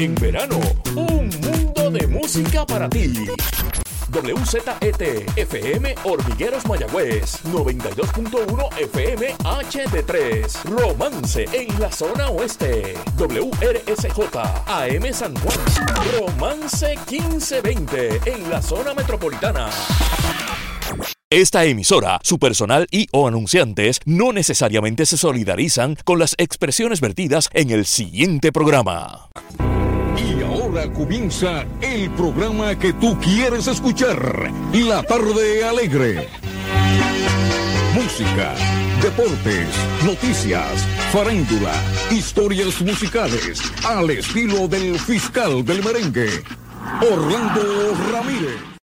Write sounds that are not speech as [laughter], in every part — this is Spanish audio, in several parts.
En verano, un mundo de música para ti. WZET FM Hormigueros Mayagüez. 92.1 FM HD3 Romance en la zona oeste. WRSJ AM San Juan. Romance 1520 en la zona metropolitana. Esta emisora, su personal y o anunciantes no necesariamente se solidarizan con las expresiones vertidas en el siguiente programa. Ahora comienza el programa que tú quieres escuchar, La tarde alegre. Música, deportes, noticias, farándula, historias musicales, al estilo del fiscal del merengue, Orlando Ramírez.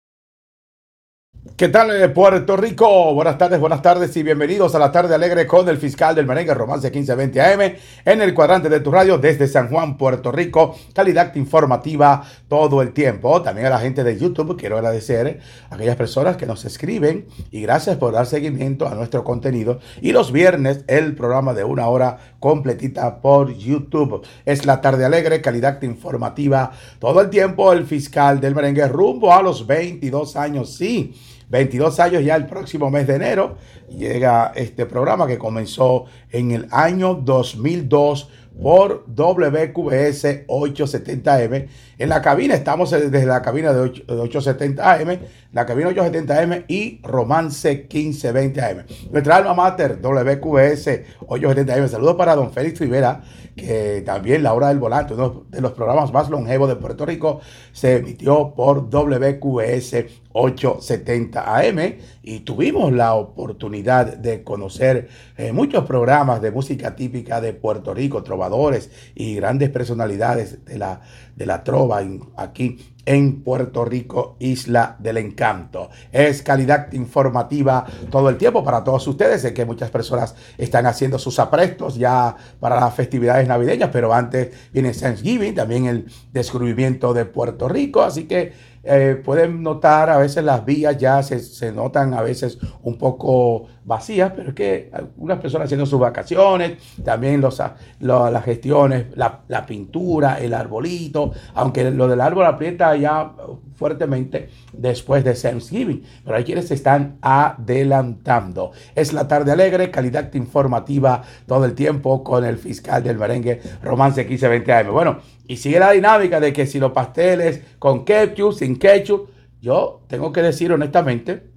¿Qué tal eh, Puerto Rico? Buenas tardes, buenas tardes y bienvenidos a la tarde alegre con el fiscal del merengue Romance 1520 AM en el cuadrante de tu radio desde San Juan, Puerto Rico. Calidad informativa todo el tiempo. También a la gente de YouTube quiero agradecer a aquellas personas que nos escriben y gracias por dar seguimiento a nuestro contenido. Y los viernes el programa de una hora completita por YouTube. Es la tarde alegre, calidad informativa todo el tiempo. El fiscal del merengue rumbo a los 22 años. Sí 22 años ya el próximo mes de enero. Llega este programa que comenzó en el año 2002 por WQS 870M. En la cabina estamos desde la cabina de 870AM, la cabina 870M y Romance 1520AM. Nuestra alma mater, WQS 870M. Saludos para don Félix Rivera, que también La Hora del Volante, uno de los programas más longevos de Puerto Rico, se emitió por WQS 870 AM y tuvimos la oportunidad de conocer eh, muchos programas de música típica de Puerto Rico, trovadores y grandes personalidades de la, de la trova aquí en Puerto Rico, Isla del Encanto. Es calidad informativa todo el tiempo para todos ustedes. Sé que muchas personas están haciendo sus aprestos ya para las festividades navideñas, pero antes viene Thanksgiving, también el descubrimiento de Puerto Rico, así que eh, pueden notar a veces las vías ya se, se, notan a veces un poco vacías, pero es que algunas personas haciendo sus vacaciones, también los, las gestiones, la, la, pintura, el arbolito, aunque lo del árbol aprieta ya fuertemente después de Thanksgiving, pero hay quienes se están adelantando. Es la tarde alegre, calidad informativa todo el tiempo con el fiscal del merengue, Romance 1520 AM. Bueno, y sigue la dinámica de que si los pasteles con ketchup, sin ketchup, yo tengo que decir honestamente,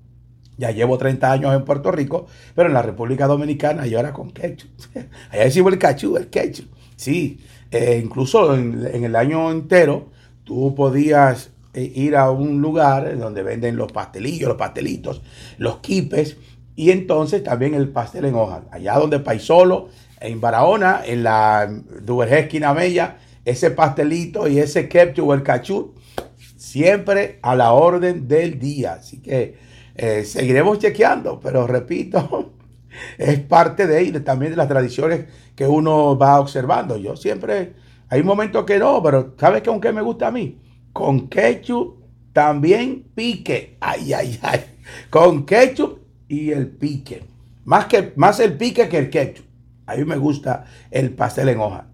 ya llevo 30 años en Puerto Rico, pero en la República Dominicana yo era con ketchup. [laughs] Allá decimos el ketchup, el ketchup. Sí, eh, incluso en, el año entero tú podías ir a un lugar donde venden los pastelillos, los pastelitos, los quipes, y entonces también el pastel en hoja. Allá donde Paisolo, en Barahona, en la Duvergé esquina ese pastelito y ese ketchup o el cachú, siempre a la orden del día. Así que eh, seguiremos chequeando, pero repito, [laughs] es parte de ello, también de las tradiciones que uno va observando. Yo siempre, hay momentos que no, pero ¿sabes qué me gusta a mí? Con ketchup también pique. Ay, ay, ay. Con ketchup y el pique. Más, que, más el pique que el ketchup. A mí me gusta el pastel en hoja.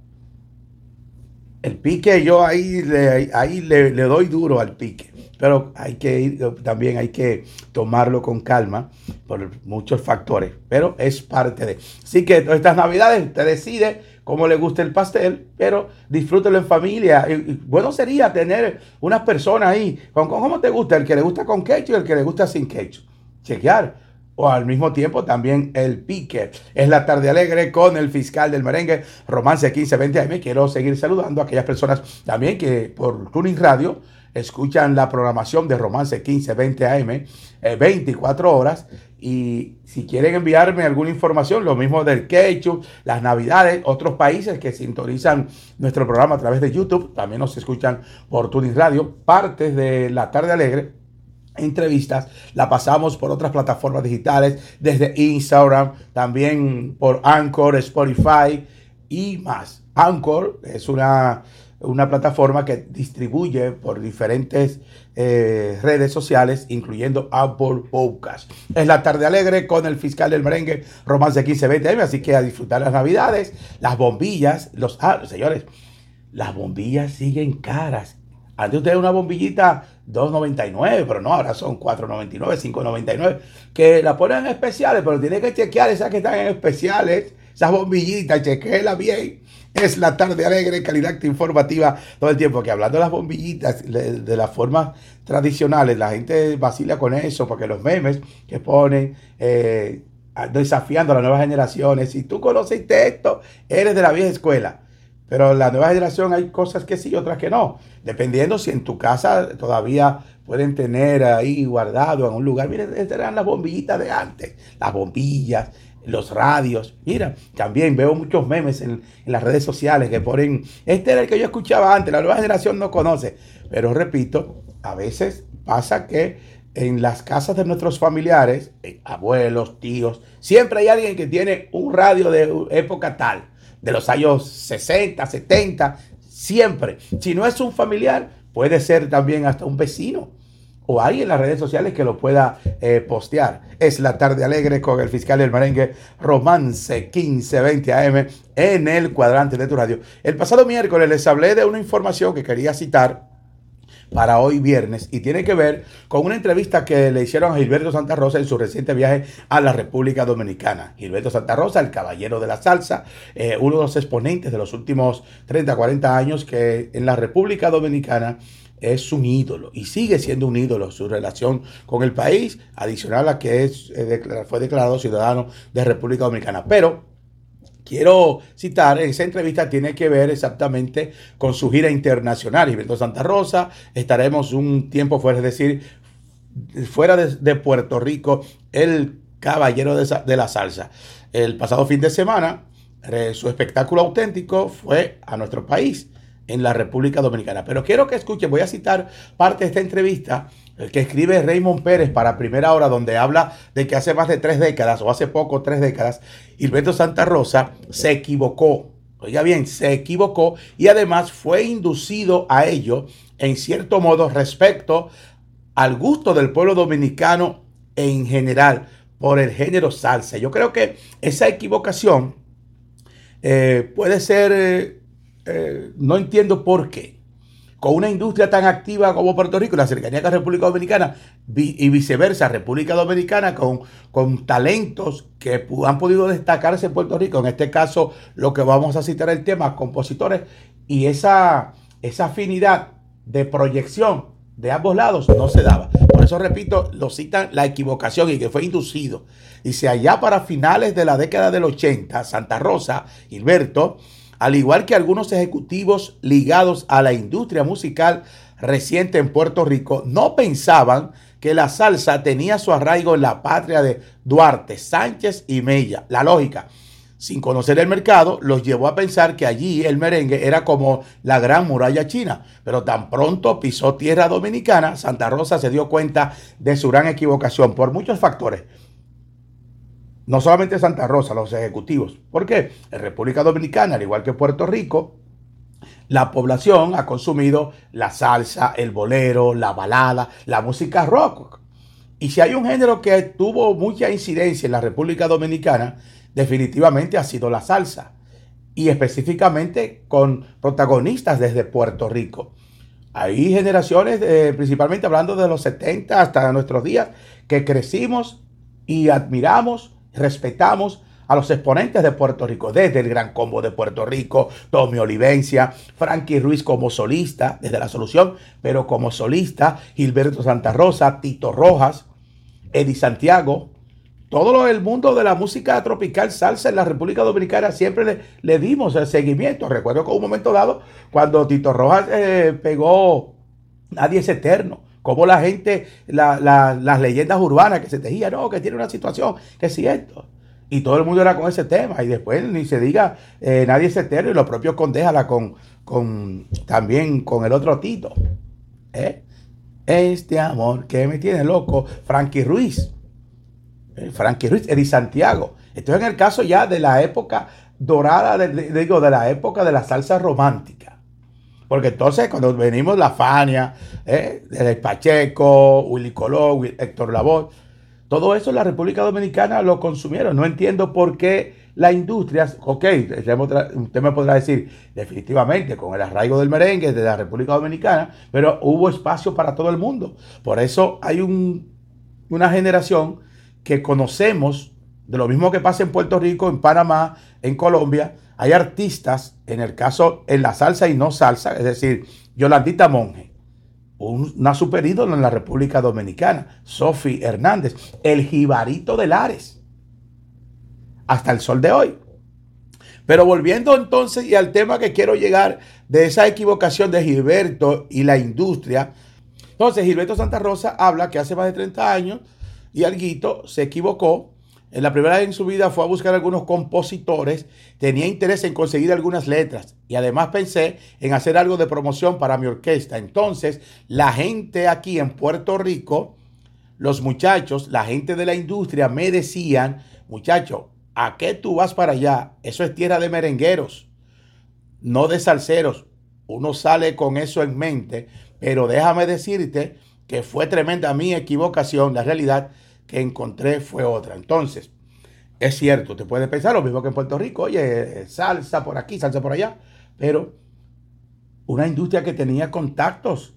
El pique yo ahí, le, ahí le, doy duro al pique, pero hay que ir, también hay que tomarlo con calma por muchos factores, pero es parte de. Así que estas navidades usted decide cómo le gusta el pastel, pero disfrútelo en familia. Bueno sería tener unas personas ahí, con, ¿cómo te gusta? El que le gusta con ketchup y el que le gusta sin ketchup. Chequear o al mismo tiempo también el pique. Es la tarde alegre con el fiscal del merengue, Romance 1520 AM. Quiero seguir saludando a aquellas personas también que por Tuning Radio escuchan la programación de Romance 1520 AM 24 horas. Y si quieren enviarme alguna información, lo mismo del ketchup, las navidades, otros países que sintonizan nuestro programa a través de YouTube, también nos escuchan por Tuning Radio, partes de la tarde alegre entrevistas, la pasamos por otras plataformas digitales, desde Instagram, también por Anchor, Spotify y más. Anchor es una, una plataforma que distribuye por diferentes eh, redes sociales, incluyendo Apple Podcast. Es la tarde alegre con el fiscal del merengue, Romance 1520M, así que a disfrutar las navidades, las bombillas, los... Ah, señores, las bombillas siguen caras. Antes usted una bombillita 2.99, pero no, ahora son 4.99, 5.99, que la ponen en especiales, pero tiene que chequear esas que están en especiales, esas bombillitas, chequeela bien. Es la tarde alegre, calidad informativa todo el tiempo. Que hablando de las bombillitas, de, las formas tradicionales, la gente vacila con eso, porque los memes que ponen, eh, desafiando a las nuevas generaciones, si tú conociste esto, eres de la vieja escuela. Pero la nueva generación hay cosas que sí y otras que no. Dependiendo si en tu casa todavía pueden tener ahí guardado en un lugar. Miren, estas eran las bombillitas de antes. Las bombillas, los radios. Mira, también veo muchos memes en, las redes sociales que ponen, este era el que yo escuchaba antes, la nueva generación no conoce. Pero repito, a veces pasa que en las casas de nuestros familiares, eh, abuelos, tíos, siempre hay alguien que tiene un radio de época tal de los años 60, 70, siempre. Si no es un familiar, puede ser también hasta un vecino o alguien en las redes sociales que lo pueda eh, postear. Es la tarde alegre con el fiscal del merengue Romance 1520 AM en el cuadrante de tu radio. El pasado miércoles les hablé de una información que quería citar para hoy viernes y tiene que ver con una entrevista que le hicieron a Gilberto Santa Rosa en su reciente viaje a la República Dominicana. Gilberto Santa Rosa, el caballero de la salsa, eh, uno de los exponentes de los últimos 30, 40 años que en la República Dominicana es un ídolo y sigue siendo un ídolo su relación con el país, adicional a que eh, fue declarado ciudadano de República Dominicana. Pero quiero citar, esa entrevista tiene que ver exactamente con su gira internacional. Gilberto Santa Rosa, estaremos un tiempo fuera, es decir, fuera de, Puerto Rico, el caballero de, la salsa. El pasado fin de semana, su espectáculo auténtico fue a nuestro país en la República Dominicana. Pero quiero que escuchen, voy a citar parte de esta entrevista el que escribe Raymond Pérez para Primera Hora, donde habla de que hace más de tres décadas, o hace poco tres décadas, Hilberto Santa Rosa se equivocó. Oiga bien, se equivocó y además fue inducido a ello, en cierto modo, respecto al gusto del pueblo dominicano en general por el género salsa. Yo creo que esa equivocación eh, puede ser, eh, eh, no entiendo por qué con una industria tan activa como Puerto Rico, la cercanía con República Dominicana y viceversa, República Dominicana con, con talentos que han podido destacarse en Puerto Rico, en este caso lo que vamos a citar el tema, compositores, y esa, esa afinidad de proyección de ambos lados no se daba. Por eso repito, lo citan la equivocación y que fue inducido. Dice, allá para finales de la década del 80, Santa Rosa, Gilberto, al igual que algunos ejecutivos ligados a la industria musical reciente en Puerto Rico, no pensaban que la salsa tenía su arraigo en la patria de Duarte, Sánchez y Mella. La lógica, sin conocer el mercado, los llevó a pensar que allí el merengue era como la gran muralla china. Pero tan pronto pisó tierra dominicana, Santa Rosa se dio cuenta de su gran equivocación por muchos factores no solamente Santa Rosa, los ejecutivos. ¿Por qué? En República Dominicana, al igual que Puerto Rico, la población ha consumido la salsa, el bolero, la balada, la música rock. Y si hay un género que tuvo mucha incidencia en la República Dominicana, definitivamente ha sido la salsa. Y específicamente con protagonistas desde Puerto Rico. Hay generaciones, principalmente hablando de los 70 hasta nuestros días, que crecimos y admiramos respetamos a los exponentes de Puerto Rico, desde el Gran Combo de Puerto Rico, Tommy Olivencia, Frankie Ruiz como solista, desde la solución, pero como solista, Gilberto Santa Rosa, Tito Rojas, Eddie Santiago, todo el mundo de la música tropical salsa en la República Dominicana siempre le, dimos el seguimiento. Recuerdo que un momento dado, cuando Tito Rojas eh, pegó Nadie es Eterno, como la gente, las leyendas urbanas que se tejían, no, que tiene una situación, que es cierto. Y todo el mundo era con ese tema. Y después ni se diga, eh, nadie se eterno y los propios condéjala con, con, también con el otro Tito. ¿eh? Este amor que me tiene loco, Frankie Ruiz. Eh, Frankie Ruiz, Eddie Santiago. Esto es en el caso ya de la época dorada, digo, de la época de la salsa romántica. Porque entonces cuando venimos la Fania, ¿eh? Pacheco, Willy Colón, Héctor Lavoe, todo eso la República Dominicana lo consumieron. No entiendo por qué la industria, ok, usted me podrá decir, definitivamente, con el arraigo del merengue de la República Dominicana, pero hubo espacio para todo el mundo. Por eso hay una generación que conocemos de lo mismo que pasa en Puerto Rico, en Panamá, en Colombia. Hay artistas, en el caso, en la salsa y no salsa, es decir, Yolandita Monge, una super ídolo en la República Dominicana, Sofi Hernández, el jibarito de Lares hasta el sol de hoy. Pero volviendo entonces y al tema que quiero llegar de esa equivocación de Gilberto y la industria. Entonces, Gilberto Santa Rosa habla que hace más de 30 años y Alguito se equivocó. En la primera vez en su vida fue a buscar algunos compositores, tenía interés en conseguir algunas letras y además pensé en hacer algo de promoción para mi orquesta. Entonces, la gente aquí en Puerto Rico, los muchachos, la gente de la industria me decían, muchacho, ¿A qué tú vas para allá? Eso es tierra de merengueros, no de salseros. Uno sale con eso en mente, pero déjame decirte que fue tremenda mi equivocación. La realidad que encontré fue otra. Entonces, es cierto, te puedes pensar lo mismo que en Puerto Rico, oye, salsa por aquí, salsa por allá, pero una industria que tenía contactos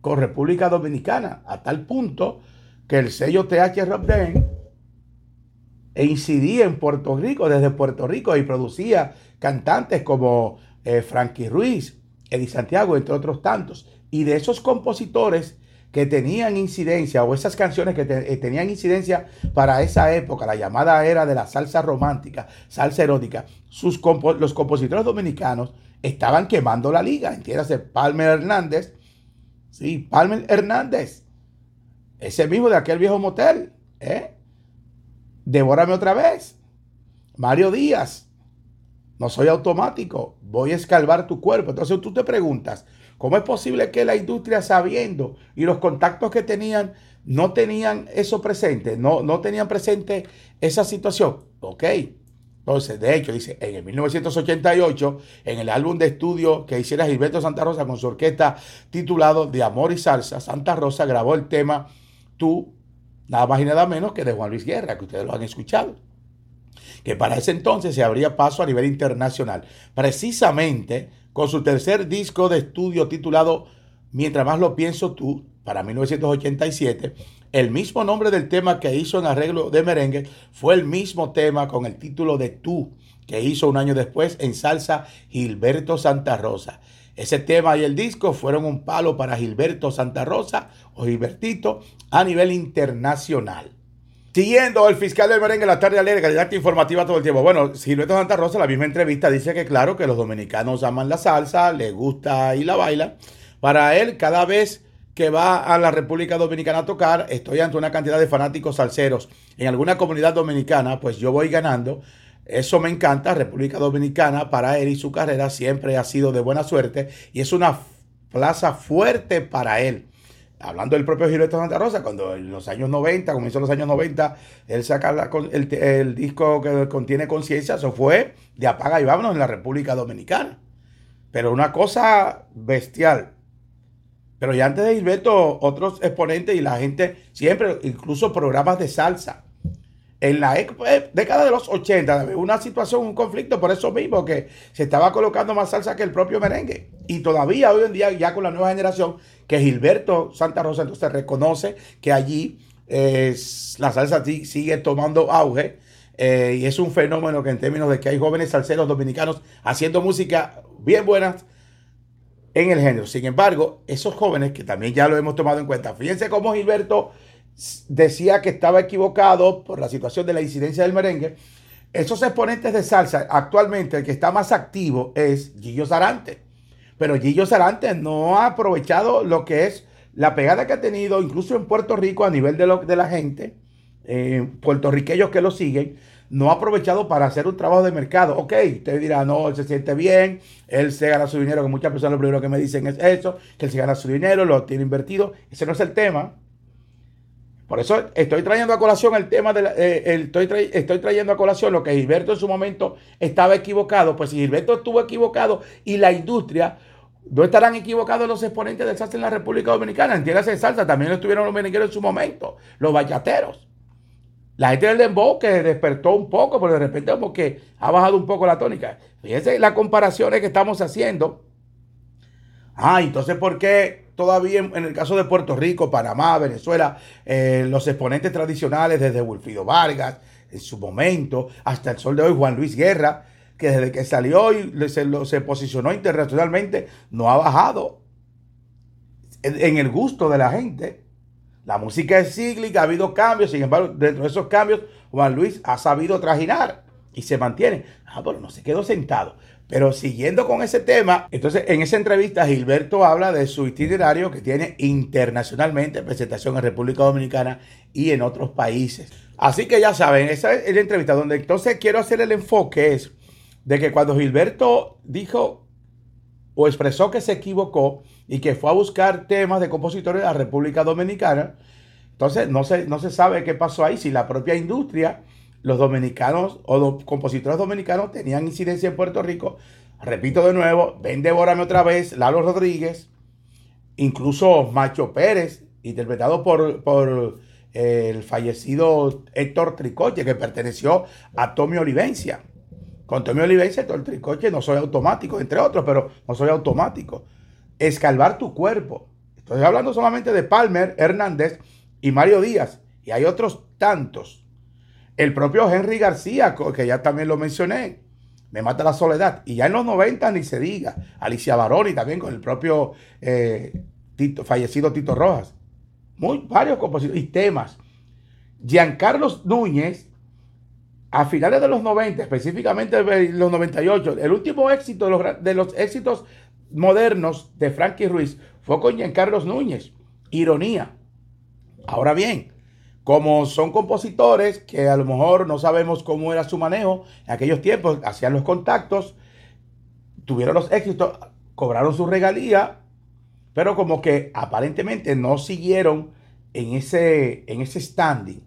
con República Dominicana, a tal punto que el sello TH Rock e incidía en Puerto Rico, desde Puerto Rico, y producía cantantes como eh, Frankie Ruiz, Eddie Santiago, entre otros tantos. Y de esos compositores que tenían incidencia, o esas canciones que eh, tenían incidencia para esa época, la llamada era de la salsa romántica, salsa erótica, sus los compositores dominicanos estaban quemando la liga. Entiéndase, Palmer Hernández, sí, Palmer Hernández, ese mismo de aquel viejo motel, ¿eh? devórame otra vez. Mario Díaz, no soy automático, voy a escalvar tu cuerpo. Entonces tú te preguntas, ¿cómo es posible que la industria sabiendo y los contactos que tenían no tenían eso presente, no, no tenían presente esa situación? Ok. Entonces, de hecho, dice, en el 1988, en el álbum de estudio que hiciera Gilberto Santa Rosa con su orquesta titulado De Amor y Salsa, Santa Rosa grabó el tema Tú nada más y nada menos que de Juan Luis Guerra, que ustedes lo han escuchado, que para ese entonces se abría paso a nivel internacional, precisamente con su tercer disco de estudio titulado Mientras más lo pienso tú, para 1987, el mismo nombre del tema que hizo en arreglo de merengue fue el mismo tema con el título de Tú, que hizo un año después en salsa Gilberto Santa Rosa. Ese tema y el disco fueron un palo para Gilberto Santa Rosa o Gilbertito a nivel internacional. Siguiendo el fiscal del merengue, la tarde alegre, calidad informativa todo el tiempo. Bueno, Gilberto Santa Rosa, la misma entrevista, dice que claro, que los dominicanos aman la salsa, le gusta y la baila. Para él, cada vez que va a la República Dominicana a tocar, estoy ante una cantidad de fanáticos salseros. En alguna comunidad dominicana, pues yo voy ganando eso me encanta. República Dominicana para él y su carrera siempre ha sido de buena suerte y es una plaza fuerte para él. Hablando del propio Gilberto Santa Rosa, cuando en los años 90, comenzó los años 90, él saca el, disco que contiene conciencia, eso fue de apaga y vámonos en la República Dominicana. Pero una cosa bestial. Pero ya antes de Gilberto, otros exponentes y la gente, siempre, incluso programas de salsa en la eh, década de los 80 una situación, un conflicto por eso mismo, que se estaba colocando más salsa que el propio merengue. Y todavía hoy en día, ya con la nueva generación, que Gilberto Santa Rosa entonces reconoce que allí eh, la salsa sigue tomando auge. Eh, y es un fenómeno que en términos de que hay jóvenes salseros dominicanos haciendo música bien buena en el género. Sin embargo, esos jóvenes que también ya lo hemos tomado en cuenta, fíjense cómo Gilberto decía que estaba equivocado por la situación de la incidencia del merengue. Esos exponentes de salsa, actualmente el que está más activo es Gillo Sarante. Pero Gillo Sarante no ha aprovechado lo que es la pegada que ha tenido, incluso en Puerto Rico, a nivel de, lo, de la gente, eh, puertorriqueños que lo siguen, no ha aprovechado para hacer un trabajo de mercado. Ok, usted dirá, no, él se siente bien, él se gana su dinero, que muchas personas lo primero que me dicen es eso, que él se gana su dinero, lo tiene invertido. Ese no es el tema. Por eso estoy trayendo a colación el tema de eh, estoy, estoy, trayendo a colación lo que Gilberto en su momento estaba equivocado. Pues si Gilberto estuvo equivocado y la industria, no estarán equivocados los exponentes del salsa en la República Dominicana. Entiéndase salsa, también estuvieron los merengueros en su momento, los bachateros. La gente del dembow que despertó un poco, pero de repente como que ha bajado un poco la tónica. Fíjense las comparaciones que estamos haciendo. Ah, entonces, ¿por qué todavía en, el caso de Puerto Rico, Panamá, Venezuela, eh, los exponentes tradicionales desde Wilfrido Vargas, en su momento, hasta el sol de hoy, Juan Luis Guerra, que desde que salió y se, posicionó internacionalmente, no ha bajado en el gusto de la gente. La música es cíclica, ha habido cambios, sin embargo, dentro de esos cambios, Juan Luis ha sabido trajinar y se mantiene. Ah, pero no se quedó sentado. Pero siguiendo con ese tema, entonces en esa entrevista Gilberto habla de su itinerario que tiene internacionalmente presentación en República Dominicana y en otros países. Así que ya saben, esa es la entrevista donde entonces quiero hacer el enfoque es de que cuando Gilberto dijo o expresó que se equivocó y que fue a buscar temas de compositores de República Dominicana, entonces no se, no se sabe qué pasó ahí, si la propia industria, los dominicanos o los compositores dominicanos tenían incidencia en Puerto Rico. Repito de nuevo, ven devórame otra vez, Lalo Rodríguez, incluso Macho Pérez, interpretado por, por eh, el fallecido Héctor Tricoche, que perteneció a Tommy Olivencia. Con Tommy Olivencia, Héctor Tricoche no soy automático, entre otros, pero no soy automático. Escalvar tu cuerpo. Estoy hablando solamente de Palmer, Hernández y Mario Díaz. Y hay otros tantos. El propio Henry García, que ya también lo mencioné, me mata la soledad. Y ya en los 90 ni se diga. Alicia Baroni también con el propio eh, fallecido Tito Rojas. Muy, varios compositores y temas. Giancarlos Núñez, a finales de los 90, específicamente los 98, el último éxito de los, de los éxitos modernos de Frankie Ruiz fue con Giancarlos Núñez. Ironía. Ahora bien, como son compositores que a lo mejor no sabemos cómo era su manejo, en aquellos tiempos hacían los contactos, tuvieron los éxitos, cobraron su regalía, pero como que aparentemente no siguieron en ese, en ese standing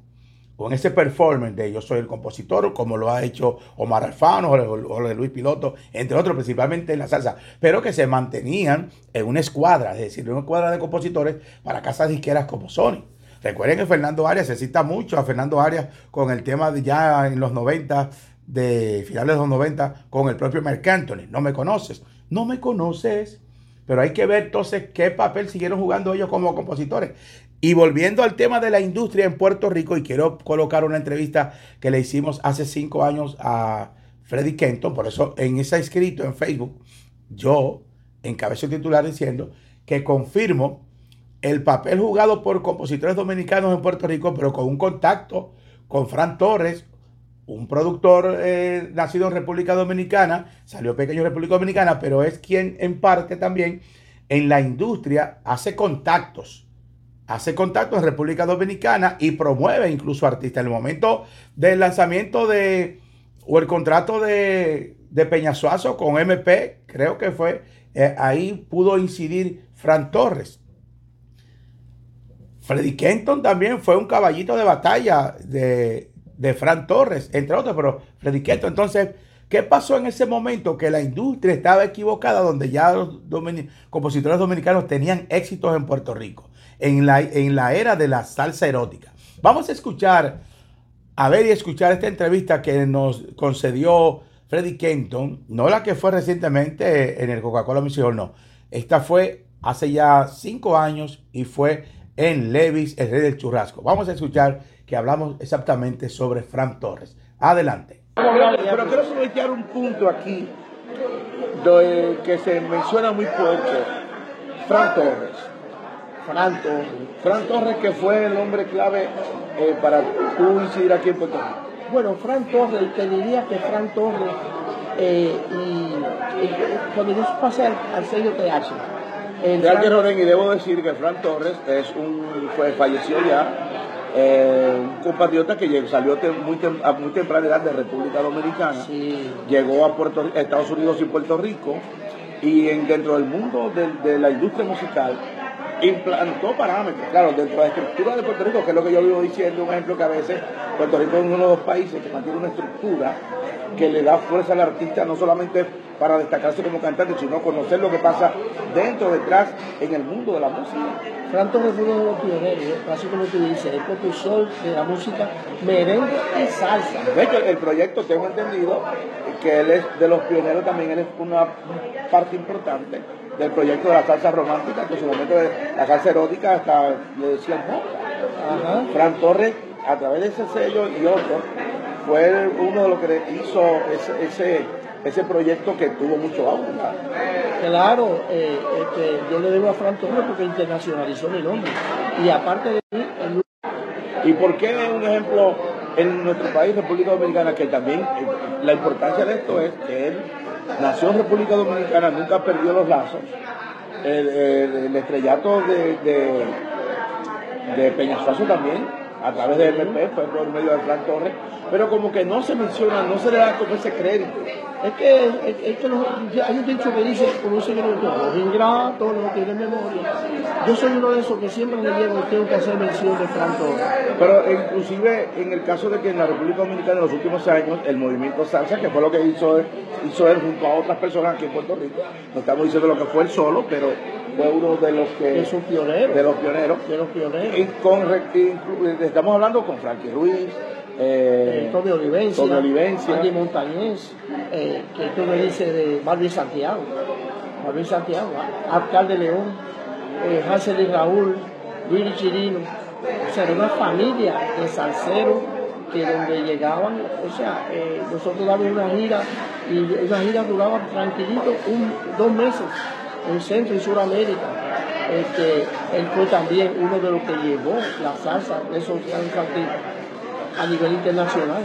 o en ese performance de yo soy el compositor, como lo ha hecho Omar Alfano o Luis Piloto, entre otros, principalmente en la salsa, pero que se mantenían en una escuadra, es decir, una escuadra de compositores para casas disqueras como Sony. Recuerden que Fernando Arias se cita mucho a Fernando Arias con el tema de ya en los 90, de finales de los 90, con el propio Mark Anthony. No me conoces. No me conoces. Pero hay que ver entonces qué papel siguieron jugando ellos como compositores. Y volviendo al tema de la industria en Puerto Rico, y quiero colocar una entrevista que le hicimos hace cinco años a Freddy Kenton, por eso en ese escrito en Facebook, yo encabezo el titular diciendo que confirmo el papel jugado por compositores dominicanos en Puerto Rico, pero con un contacto con Fran Torres, un productor eh, nacido en República Dominicana, salió pequeño en República Dominicana, pero es quien en parte también en la industria hace contactos, hace contactos en República Dominicana y promueve incluso artistas. En el momento del lanzamiento de, o el contrato de, Peñasuazo con MP, creo que fue, eh, ahí pudo incidir Fran Torres. Freddy Kenton también fue un caballito de batalla de, de Fran Torres, entre otros, pero Freddy Kenton. Entonces, ¿qué pasó en ese momento? Que la industria estaba equivocada, donde ya los compositores dominicanos tenían éxitos en Puerto Rico, en la, en la era de la salsa erótica. Vamos a escuchar, a ver y escuchar esta entrevista que nos concedió Freddy Kenton, no la que fue recientemente en el Coca-Cola Music no. Esta fue hace ya cinco años y fue en Levis, el rey del churrasco. Vamos a escuchar que hablamos exactamente sobre Fran Torres. Adelante. Pero quiero subrayar un punto aquí que se menciona muy poco. Fran Torres. Fran Torres. Fran Torres que fue el hombre clave eh, para tú incidir aquí en Puerto Rico. Bueno, Fran Torres, te diría que Fran Torres, eh, y, cuando yo pasé al, al sello TH, y debo decir que Fran Torres es un, fue, falleció ya, eh, un compatriota que salió muy a muy temprana edad de República Dominicana, llegó a Puerto, Estados Unidos y Puerto Rico, y en, dentro del mundo de, la industria musical implantó parámetros. Claro, dentro de la estructura de Puerto Rico, que es lo que yo vivo diciendo, un ejemplo que a veces Puerto Rico es uno de los países que mantiene una estructura que le da fuerza al artista, no solamente para destacarse como cantante, sino conocer lo que pasa dentro, detrás, en el mundo de la música. Fran Torres fue uno de los pioneros, así como tú dices, el propulsor de la música merengue y salsa. De hecho, el proyecto, tengo entendido que él es de los pioneros también, él es una parte importante del proyecto de la salsa romántica, que en su momento de la salsa erótica hasta le decían Ajá. Fran Torres, a través de ese sello y otro, fue uno de los que hizo ese, ese, proyecto que tuvo mucho auge. Claro, eh, este, yo le debo a Fran Torres porque internacionalizó mi nombre. Y aparte de mí, el... ¿Y por qué un ejemplo en nuestro país, República Dominicana, que también eh, la importancia de esto es que él nació en República Dominicana, nunca perdió los lazos. El, estrellato de, de, de Peñafaso también, a través de MP, fue por medio de Fran Torres, pero como que no se menciona, no se le da como ese crédito. Es que, es, que hay un dicho que dice, como dice los ingratos no tienen memoria. Yo soy uno de esos que siempre me llevo tengo que hacer mención de Fran Torres. Pero inclusive en el caso de que en la República Dominicana en los últimos años el movimiento salsa, que fue lo que hizo, hizo él junto a otras personas aquí en Puerto Rico, no estamos diciendo lo que fue él solo, pero fue uno de los que... Es un pionero. De los pioneros. De los pioneros. Y con, estamos hablando con Frankie Ruiz, eh, eh, Tommy Olivencia, Tommy Olivencia. Andy Montañez, eh, que tú me dices de Barbie Santiago, Barbie Santiago, Alcalde León, eh, Hansel y Raúl, Luis Chirino, o sea, era una familia de salseros que donde llegaban, o sea, eh, nosotros dábamos una gira y esa gira duraba tranquilito un, dos meses en Centro y Suramérica. Este, él fue también uno de los que llevó la salsa de esos infantil a nivel internacional.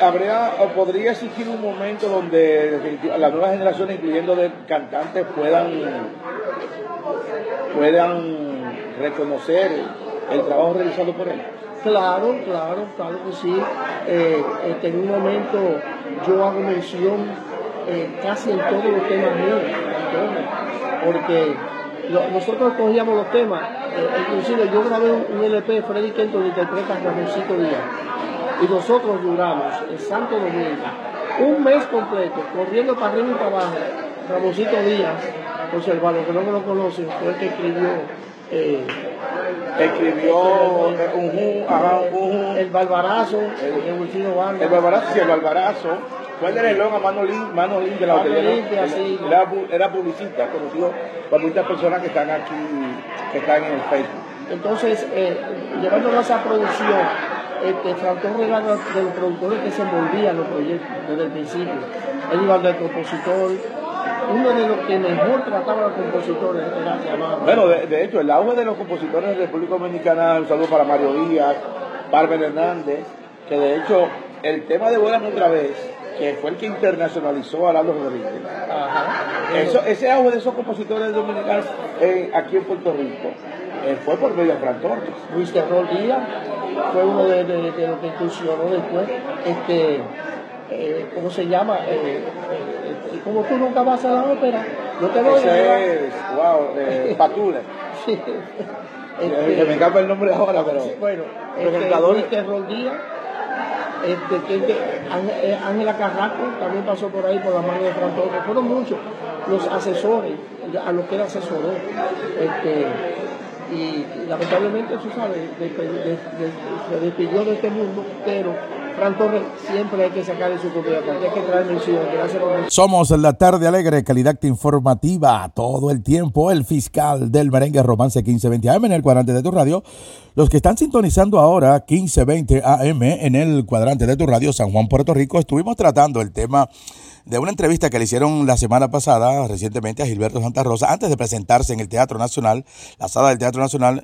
¿Habría o podría existir un momento donde las nuevas generaciones, incluyendo de cantantes, puedan, puedan reconocer el trabajo realizado por él? Claro, claro, claro que sí. Eh, este, en un momento yo hago mención eh, casi en todos los temas míos, porque nosotros cogíamos los temas, eh, inclusive yo grabé un, LP, Freddy Kenton interpreta a Ramoncito Díaz, y nosotros duramos en Santo Domingo un mes completo, corriendo para arriba y para abajo, Ramoncito Díaz, conservado, que no me lo conocen, fue el que escribió eh, escribió un, un, el Barbarazo, el, el, el Barbarazo, sí, el Barbarazo fue el de reloj a mano, mano limpia, la limpia, sí. era, era, publicista, conocido por muchas personas que están aquí, que están en el Facebook. Entonces, eh, a esa producción, este, era de los productores que se envolvían los proyectos desde el principio. Él iba del compositor, uno de los que mejor trataba a los compositores era llamado. Bueno, de, de, hecho, el auge de los compositores de República Dominicana, un saludo para Mario Díaz, Bárbara Hernández, que de hecho el tema de Buenas otra vez que fue el que internacionalizó a Lalo Rodríguez. Eso, ese auge de esos compositores dominicanos eh, aquí en Puerto Rico eh, fue por medio de Fran Torres. Luis Terror Díaz fue uno de, de, de los que incursionó después. Este, eh, ¿Cómo se llama? como tú nunca vas a la ópera, no te voy Ese es, wow, [laughs] Patule. sí. [laughs] Este, me escapa el nombre ahora, pero. bueno. Este, Luis Terror Díaz este, Ángela Carrasco también pasó por ahí por la mano de Fran Torres. Fueron muchos los asesores a los que él asesoró. Este, y, lamentablemente, tú sabes, se despidió de este mundo, pero Somos la tarde alegre, calidad informativa todo el tiempo. El fiscal del merengue Romance 1520 AM en el cuadrante de tu radio. Los que están sintonizando ahora 1520 AM en el cuadrante de tu radio San Juan, Puerto Rico, estuvimos tratando el tema de una entrevista que le hicieron la semana pasada recientemente a Gilberto Santa Rosa antes de presentarse en el Teatro Nacional, la sala del Teatro Nacional,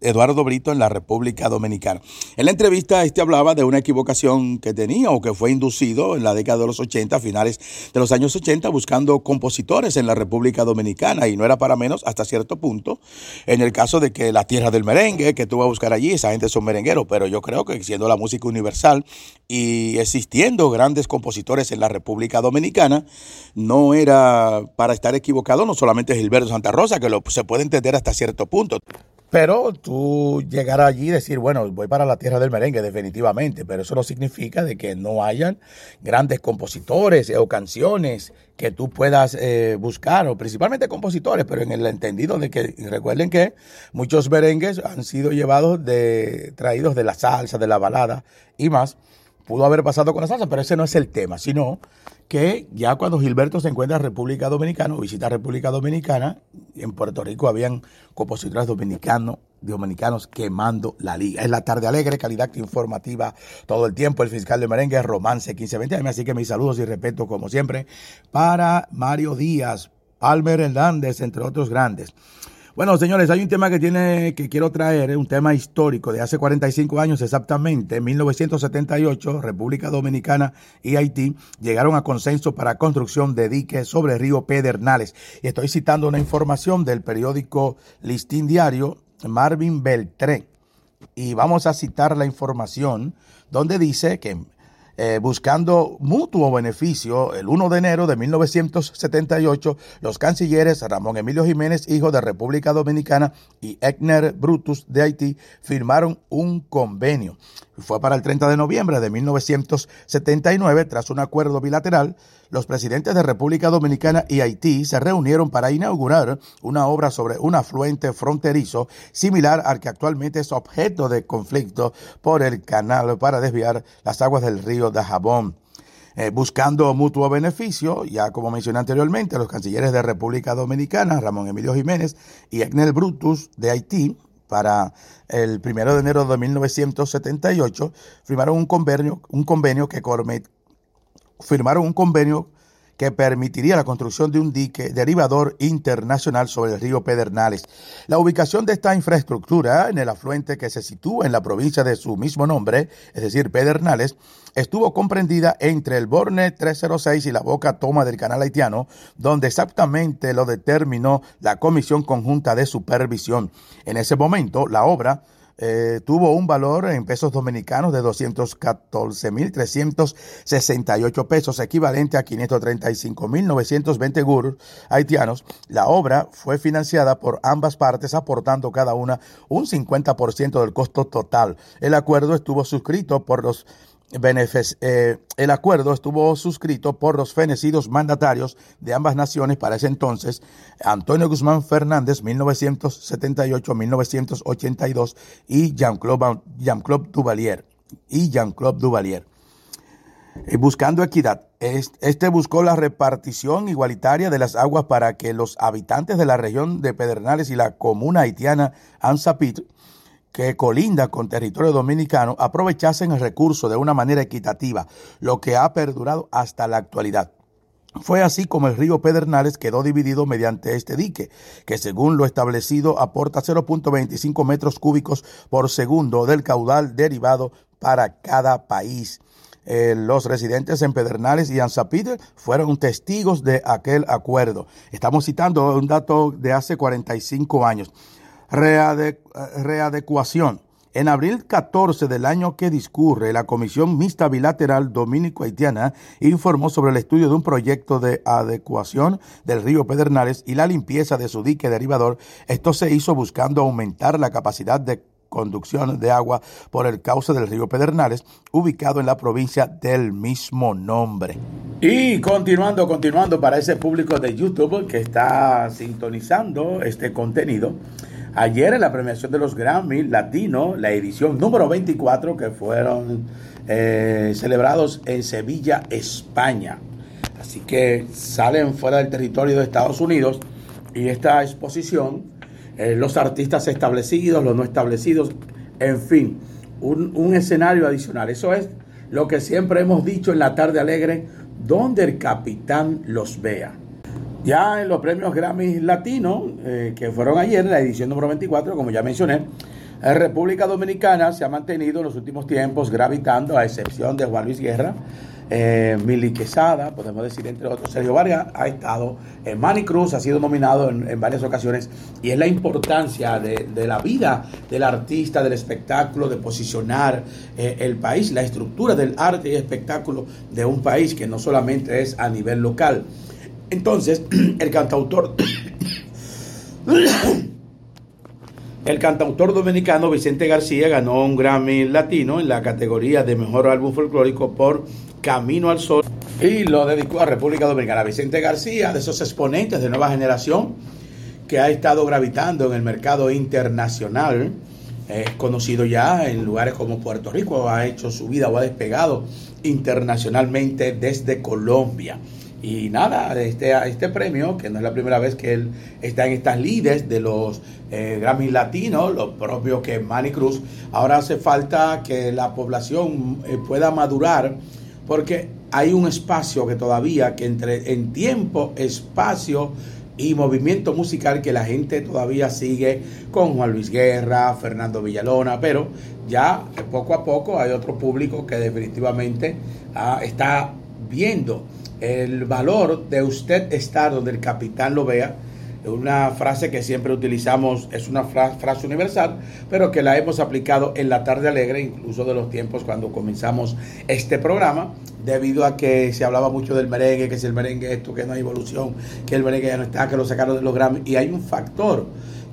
Eduardo Brito en la República Dominicana. En la entrevista este hablaba de una equivocación que tenía o que fue inducido en la década de los 80, finales de los años 80, buscando compositores en la República Dominicana y no era para menos hasta cierto punto. En el caso de que la tierra del merengue, que tú vas a buscar allí, esa gente son merengueros, pero yo creo que siendo la música universal y existiendo grandes compositores en la República Dominicana, no era para estar equivocado, no solamente Gilberto Santa Rosa, que lo, se puede entender hasta cierto punto. Pero tú llegar allí y decir, bueno, voy para la tierra del merengue definitivamente, pero eso no significa de que no hayan grandes compositores o canciones que tú puedas eh, buscar, o principalmente compositores, pero en el entendido de que recuerden que muchos merengues han sido llevados de, traídos de la salsa, de la balada y más. Pudo haber pasado con la salsa, pero ese no es el tema, sino que ya cuando Gilberto se encuentra en República Dominicana o visita República Dominicana, en Puerto Rico habían compositores dominicanos, dominicanos quemando la liga. Es la tarde alegre, calidad informativa todo el tiempo. El fiscal de merengue, Romance 1520. Así que mis saludos y respeto, como siempre, para Mario Díaz, Palmer Hernández, entre otros grandes. Bueno, señores, hay un tema que tiene que quiero traer, un tema histórico de hace 45 años exactamente, en 1978, República Dominicana y Haití llegaron a consenso para construcción de diques sobre el río Pedernales. Y estoy citando una información del periódico Listín Diario, Marvin Beltré. Y vamos a citar la información donde dice que eh, buscando mutuo beneficio, el 1 de enero de 1978, los cancilleres Ramón Emilio Jiménez, hijo de República Dominicana, y Egner Brutus de Haití firmaron un convenio. Fue para el 30 de noviembre de 1979, tras un acuerdo bilateral, los presidentes de República Dominicana y Haití se reunieron para inaugurar una obra sobre un afluente fronterizo similar al que actualmente es objeto de conflicto por el canal para desviar las aguas del río de Jabón. Eh, buscando mutuo beneficio, ya como mencioné anteriormente, los cancilleres de República Dominicana, Ramón Emilio Jiménez y Egnel Brutus de Haití, para el primero de enero de 1978, firmaron un convenio, un convenio que firmaron un convenio que permitiría la construcción de un dique derivador internacional sobre el río Pedernales. La ubicación de esta infraestructura en el afluente que se sitúa en la provincia de su mismo nombre, es decir, Pedernales, estuvo comprendida entre el Borne 306 y la boca toma del canal haitiano, donde exactamente lo determinó la Comisión Conjunta de Supervisión. En ese momento, la obra eh, tuvo un valor en pesos dominicanos de 214.368 pesos, equivalente a 535.920 gur haitianos. La obra fue financiada por ambas partes, aportando cada una un 50% del costo total. El acuerdo estuvo suscrito por los eh, el acuerdo estuvo suscrito por los fenecidos mandatarios de ambas naciones para ese entonces, Antonio Guzmán Fernández, 1978-1982, y Jean-Claude Jean Duvalier. Y Jean-Claude Duvalier. Eh, buscando equidad, este buscó la repartición igualitaria de las aguas para que los habitantes de la región de Pedernales y la comuna haitiana Ansapit que colinda con territorio dominicano aprovechasen el recurso de una manera equitativa, lo que ha perdurado hasta la actualidad. Fue así como el río Pedernales quedó dividido mediante este dique, que según lo establecido aporta 0.25 metros cúbicos por segundo del caudal derivado para cada país. Eh, los residentes en Pedernales y Ansapite fueron testigos de aquel acuerdo. Estamos citando un dato de hace 45 años readecuación. En abril 14 del año que discurre, la Comisión Mixta Bilateral Dominico-Haitiana informó sobre el estudio de un proyecto de adecuación del río Pedernales y la limpieza de su dique derivador. Esto se hizo buscando aumentar la capacidad de conducción de agua por el cauce del río Pedernales, ubicado en la provincia del mismo nombre. Y continuando, continuando para ese público de YouTube que está sintonizando este contenido. Ayer en la premiación de los Grammy Latino, la edición número 24 que fueron eh, celebrados en Sevilla, España. Así que salen fuera del territorio de Estados Unidos y esta exposición, eh, los artistas establecidos, los no establecidos, en fin, un, un escenario adicional. Eso es lo que siempre hemos dicho en la tarde alegre, donde el capitán los vea. Ya en los premios Grammy Latinos, eh, que fueron ayer, la edición número 24, como ya mencioné, en República Dominicana se ha mantenido en los últimos tiempos gravitando, a excepción de Juan Luis Guerra, eh, Mili Quesada, podemos decir entre otros. Sergio Vargas ha estado, en Manny Cruz ha sido nominado en, varias ocasiones y es la importancia de, la vida del artista, del espectáculo, de posicionar eh, el país, la estructura del arte y espectáculo de un país que no solamente es a nivel local. Entonces, [clears throat] el cantautor [coughs] El cantautor dominicano Vicente García ganó un Grammy Latino en la categoría de Mejor Álbum Folclórico por Camino al Sol y lo dedicó a República Dominicana. Vicente García, de esos exponentes de nueva generación que ha estado gravitando en el mercado internacional, es conocido ya en lugares como Puerto Rico, ha hecho su vida o ha despegado internacionalmente desde Colombia. Y nada, este, este premio, que no es la primera vez que él está en estas líderes de los eh, Grammy Latinos, lo propio que Manny Cruz, ahora hace falta que la población eh, pueda madurar, porque hay un espacio que todavía, que entre en tiempo, espacio y movimiento musical que la gente todavía sigue con Juan Luis Guerra, Fernando Villalona, pero ya poco a poco hay otro público que definitivamente ah, está viendo el valor de usted estar donde el capitán lo vea. Una frase que siempre utilizamos, es una frase universal, pero que la hemos aplicado en la tarde alegre, incluso de los tiempos cuando comenzamos este programa, debido a que se hablaba mucho del merengue, que si el merengue esto, que no hay evolución, que el merengue ya no está, que lo sacaron de los Grammy. Y hay un factor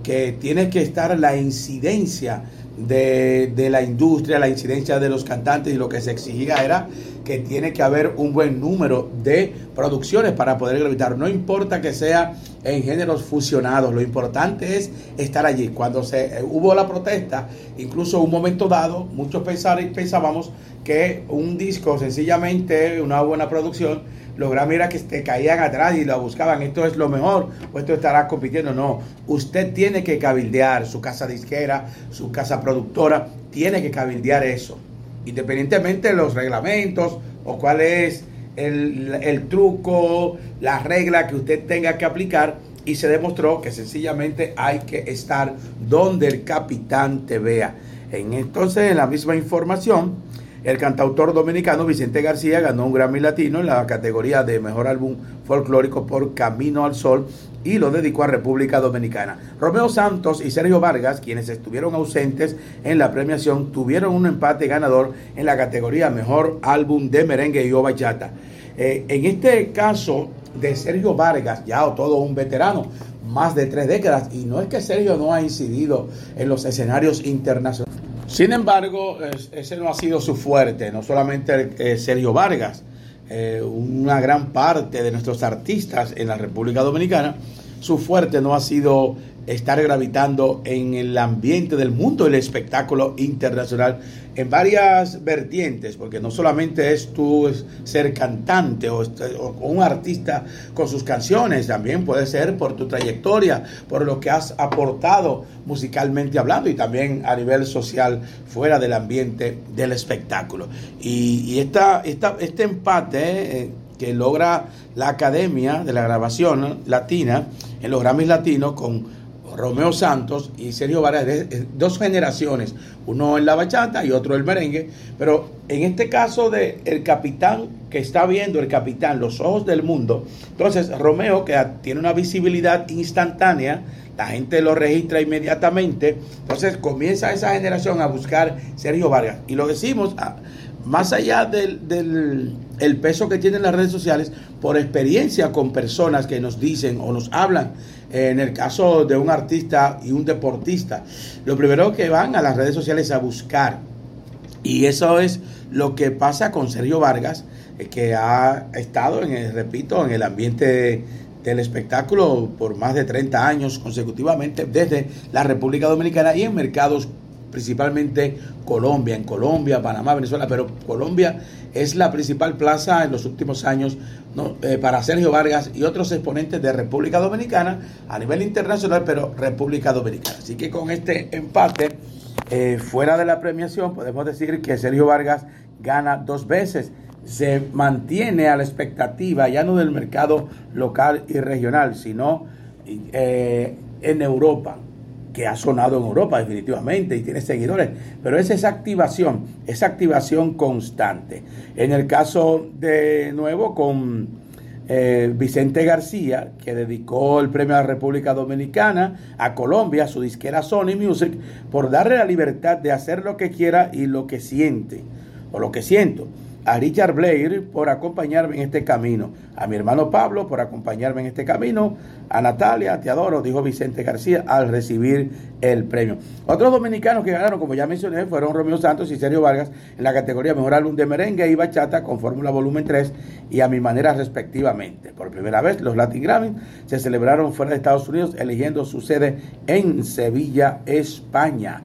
que tiene que estar la incidencia de, de, la industria, la incidencia de los cantantes y lo que se exigía era que tiene que haber un buen número de producciones para poder gravitar. No importa que sea en géneros fusionados, lo importante es estar allí. Cuando se eh, hubo la protesta, incluso un momento dado, muchos pensábamos que un disco, sencillamente una buena producción, los Grammy era que te caían atrás y lo buscaban, esto es lo mejor, o esto estará compitiendo. No, usted tiene que cabildear su casa disquera, su casa productora, tiene que cabildear eso independientemente de los reglamentos o cuál es el, truco, la regla que usted tenga que aplicar y se demostró que sencillamente hay que estar donde el capitán te vea. En, entonces, en la misma información, el cantautor dominicano Vicente García ganó un Grammy Latino en la categoría de Mejor Álbum Folclórico por Camino al Sol y lo dedicó a República Dominicana. Romeo Santos y Sergio Vargas, quienes estuvieron ausentes en la premiación, tuvieron un empate ganador en la categoría Mejor Álbum de Merengue y o Bachata. Eh, en este caso de Sergio Vargas, ya todo un veterano, más de tres décadas, y no es que Sergio no ha incidido en los escenarios internacionales sin embargo, ese no ha sido su fuerte, no solamente eh, Sergio Vargas, eh, una gran parte de nuestros artistas en la República Dominicana, su fuerte no ha sido estar gravitando en el ambiente del mundo del espectáculo internacional en varias vertientes, porque no solamente es tú ser cantante o, un artista con sus canciones, también puede ser por tu trayectoria, por lo que has aportado musicalmente hablando y también a nivel social fuera del ambiente del espectáculo. Y, esta, este empate eh, que logra la Academia de la Grabación Latina en los Grammys Latinos con Romeo Santos y Sergio Vargas, dos generaciones, uno en la bachata y otro el merengue, pero en este caso de el capitán que está viendo el capitán, los ojos del mundo, entonces Romeo que tiene una visibilidad instantánea, la gente lo registra inmediatamente, entonces comienza esa generación a buscar Sergio Vargas. Y lo decimos ah, más allá del, del el peso que tienen las redes sociales, por experiencia con personas que nos dicen o nos hablan en el caso de un artista y un deportista, lo primero que van a las redes sociales a buscar, y eso es lo que pasa con Sergio Vargas, eh, que ha estado, en el, repito, en el ambiente del espectáculo por más de 30 años consecutivamente desde la República Dominicana y en mercados principalmente Colombia, en Colombia, Panamá, Venezuela, pero Colombia es la principal plaza en los últimos años eh, para Sergio Vargas y otros exponentes de República Dominicana a nivel internacional, pero República Dominicana. Así que con este empate, eh, fuera de la premiación, podemos decir que Sergio Vargas gana dos veces. Se mantiene a la expectativa ya no del mercado local y regional, sino eh, en Europa que ha sonado en Europa definitivamente y tiene seguidores, pero es esa activación, esa activación constante. En el caso de nuevo con eh, Vicente García, que dedicó el premio a la República Dominicana, a Colombia, a su disquera Sony Music, por darle la libertad de hacer lo que quiera y lo que siente, o lo que siento. A Richard Blair por acompañarme en este camino, a mi hermano Pablo por acompañarme en este camino, a Natalia, te adoro, dijo Vicente García al recibir el premio. Otros dominicanos que ganaron, como ya mencioné, fueron Romeo Santos y Sergio Vargas en la categoría Mejor Álbum de Merengue y Bachata con Fórmula Volumen 3 y a mi manera respectivamente. Por primera vez, los Latin Grammy se celebraron fuera de Estados Unidos, eligiendo su sede en Sevilla, España.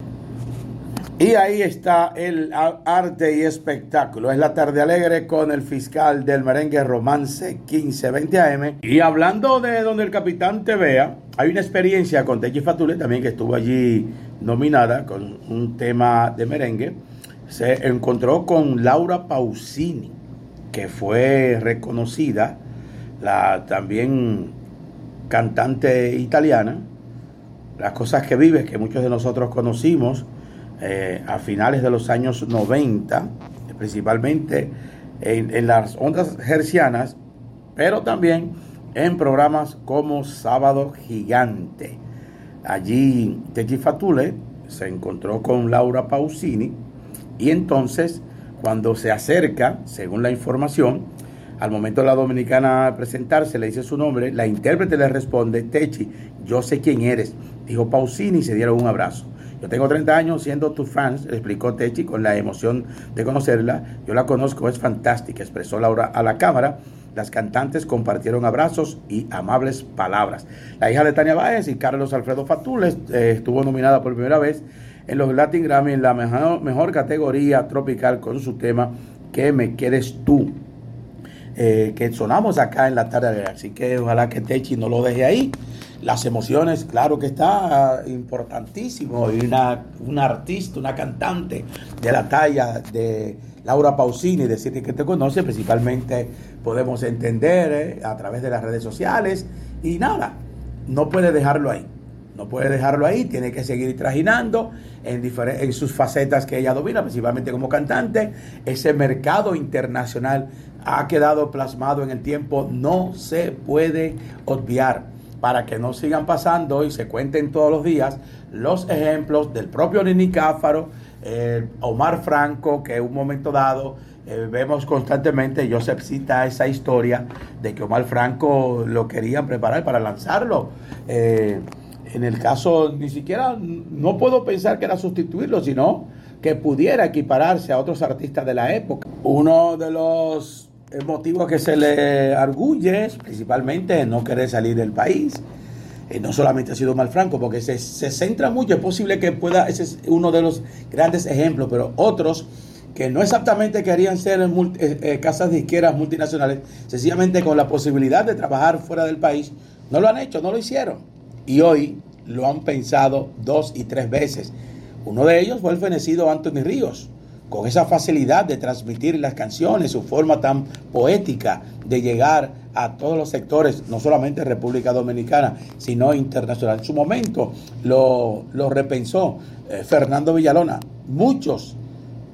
Y ahí está el arte y espectáculo. Es la tarde alegre con el fiscal del merengue Romance 1520 AM. Y hablando de donde el capitán te vea, hay una experiencia con Techi Fatule también que estuvo allí nominada con un tema de merengue. Se encontró con Laura Pausini, que fue reconocida, la también cantante italiana. Las cosas que vives que muchos de nosotros conocimos eh, a finales de los años 90, principalmente en, las ondas hercianas, pero también en programas como Sábado Gigante. Allí Techi Fatule se encontró con Laura Pausini y entonces cuando se acerca, según la información, al momento de la dominicana presentarse, le dice su nombre, la intérprete le responde, Techi, yo sé quién eres. Dijo Pausini y se dieron un abrazo. Yo tengo 30 años siendo tu fan, explicó Techi con la emoción de conocerla. Yo la conozco, es fantástica, expresó Laura a la cámara. Las cantantes compartieron abrazos y amables palabras. La hija de Tania Báez y Carlos Alfredo Fatules eh, estuvo nominada por primera vez en los Latin Grammy en la mejor, mejor categoría tropical con su tema Que me quieres tú. Eh, que sonamos acá en la tarde. Así que ojalá que Techi no lo deje ahí las emociones, claro que está importantísimo. Y una, artista, una cantante de la talla de Laura Pausini, decir que te conoce, principalmente podemos entender eh, a través de las redes sociales. Y nada, no puede dejarlo ahí. No puede dejarlo ahí, tiene que seguir trajinando en, en sus facetas que ella domina, principalmente como cantante. Ese mercado internacional ha quedado plasmado en el tiempo, no se puede obviar para que no sigan pasando y se cuenten todos los días los ejemplos del propio Nini Cáfaro, Omar Franco, que en un momento dado eh, vemos constantemente, Joseph cita esa historia de que Omar Franco lo querían preparar para lanzarlo. Eh, en el caso, ni siquiera, no puedo pensar que era sustituirlo, sino que pudiera equipararse a otros artistas de la época. Uno de los el motivo que se le arguye principalmente no querer salir del país. Eh, no solamente ha sido Malfranco, porque se, centra mucho, es posible que pueda, ese es uno de los grandes ejemplos, pero otros que no exactamente querían ser eh, eh, casas de izquierdas multinacionales, sencillamente con la posibilidad de trabajar fuera del país, no lo han hecho, no lo hicieron. Y hoy lo han pensado dos y tres veces. Uno de ellos fue el fenecido Anthony Ríos, con esa facilidad de transmitir las canciones, su forma tan poética de llegar a todos los sectores, no solamente República Dominicana, sino internacional. En su momento lo, repensó eh, Fernando Villalona. Muchos,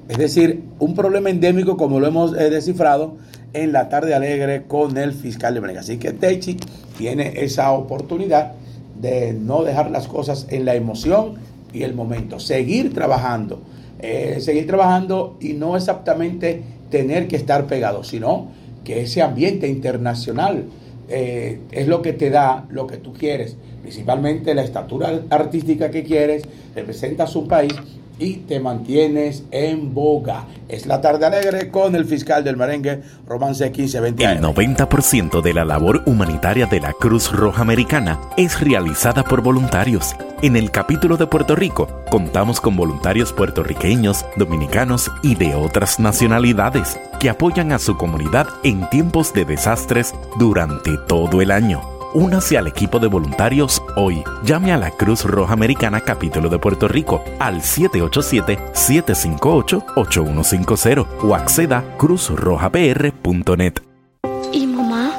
es decir, un problema endémico como lo hemos eh, descifrado en la tarde alegre con el fiscal de Brega. Así que Techi tiene esa oportunidad de no dejar las cosas en la emoción y el momento, seguir trabajando eh, seguir trabajando y no exactamente tener que estar pegado, sino que ese ambiente internacional eh, es lo que te da lo que tú quieres, principalmente la estatura artística que quieres, representas un país y te mantienes en boga. Es la tarde alegre con el fiscal del merengue, Romance 1520. El 90% de la labor humanitaria de la Cruz Roja Americana es realizada por voluntarios. En el capítulo de Puerto Rico contamos con voluntarios puertorriqueños, dominicanos y de otras nacionalidades que apoyan a su comunidad en tiempos de desastres durante todo el año. Únase al equipo de voluntarios hoy. Llame a la Cruz Roja Americana Capítulo de Puerto Rico al 787-758-8150 o acceda a cruzrojapr.net. ¿Y mamá?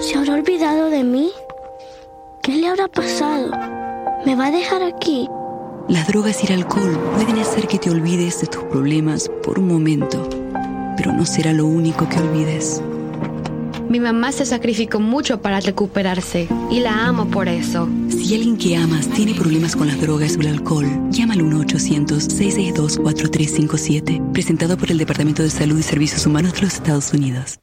¿Se habrá olvidado de mí? ¿Qué le habrá pasado? ¿Me va a dejar aquí? Las drogas y el alcohol pueden hacer que te olvides de tus problemas por un momento, pero no será lo único que olvides. Mi mamá se sacrificó mucho para recuperarse y la amo por eso. Si alguien que amas tiene problemas con las drogas o el alcohol, llama al 1-800-662-4357. Presentado por el Departamento de Salud y Servicios Humanos de los Estados Unidos.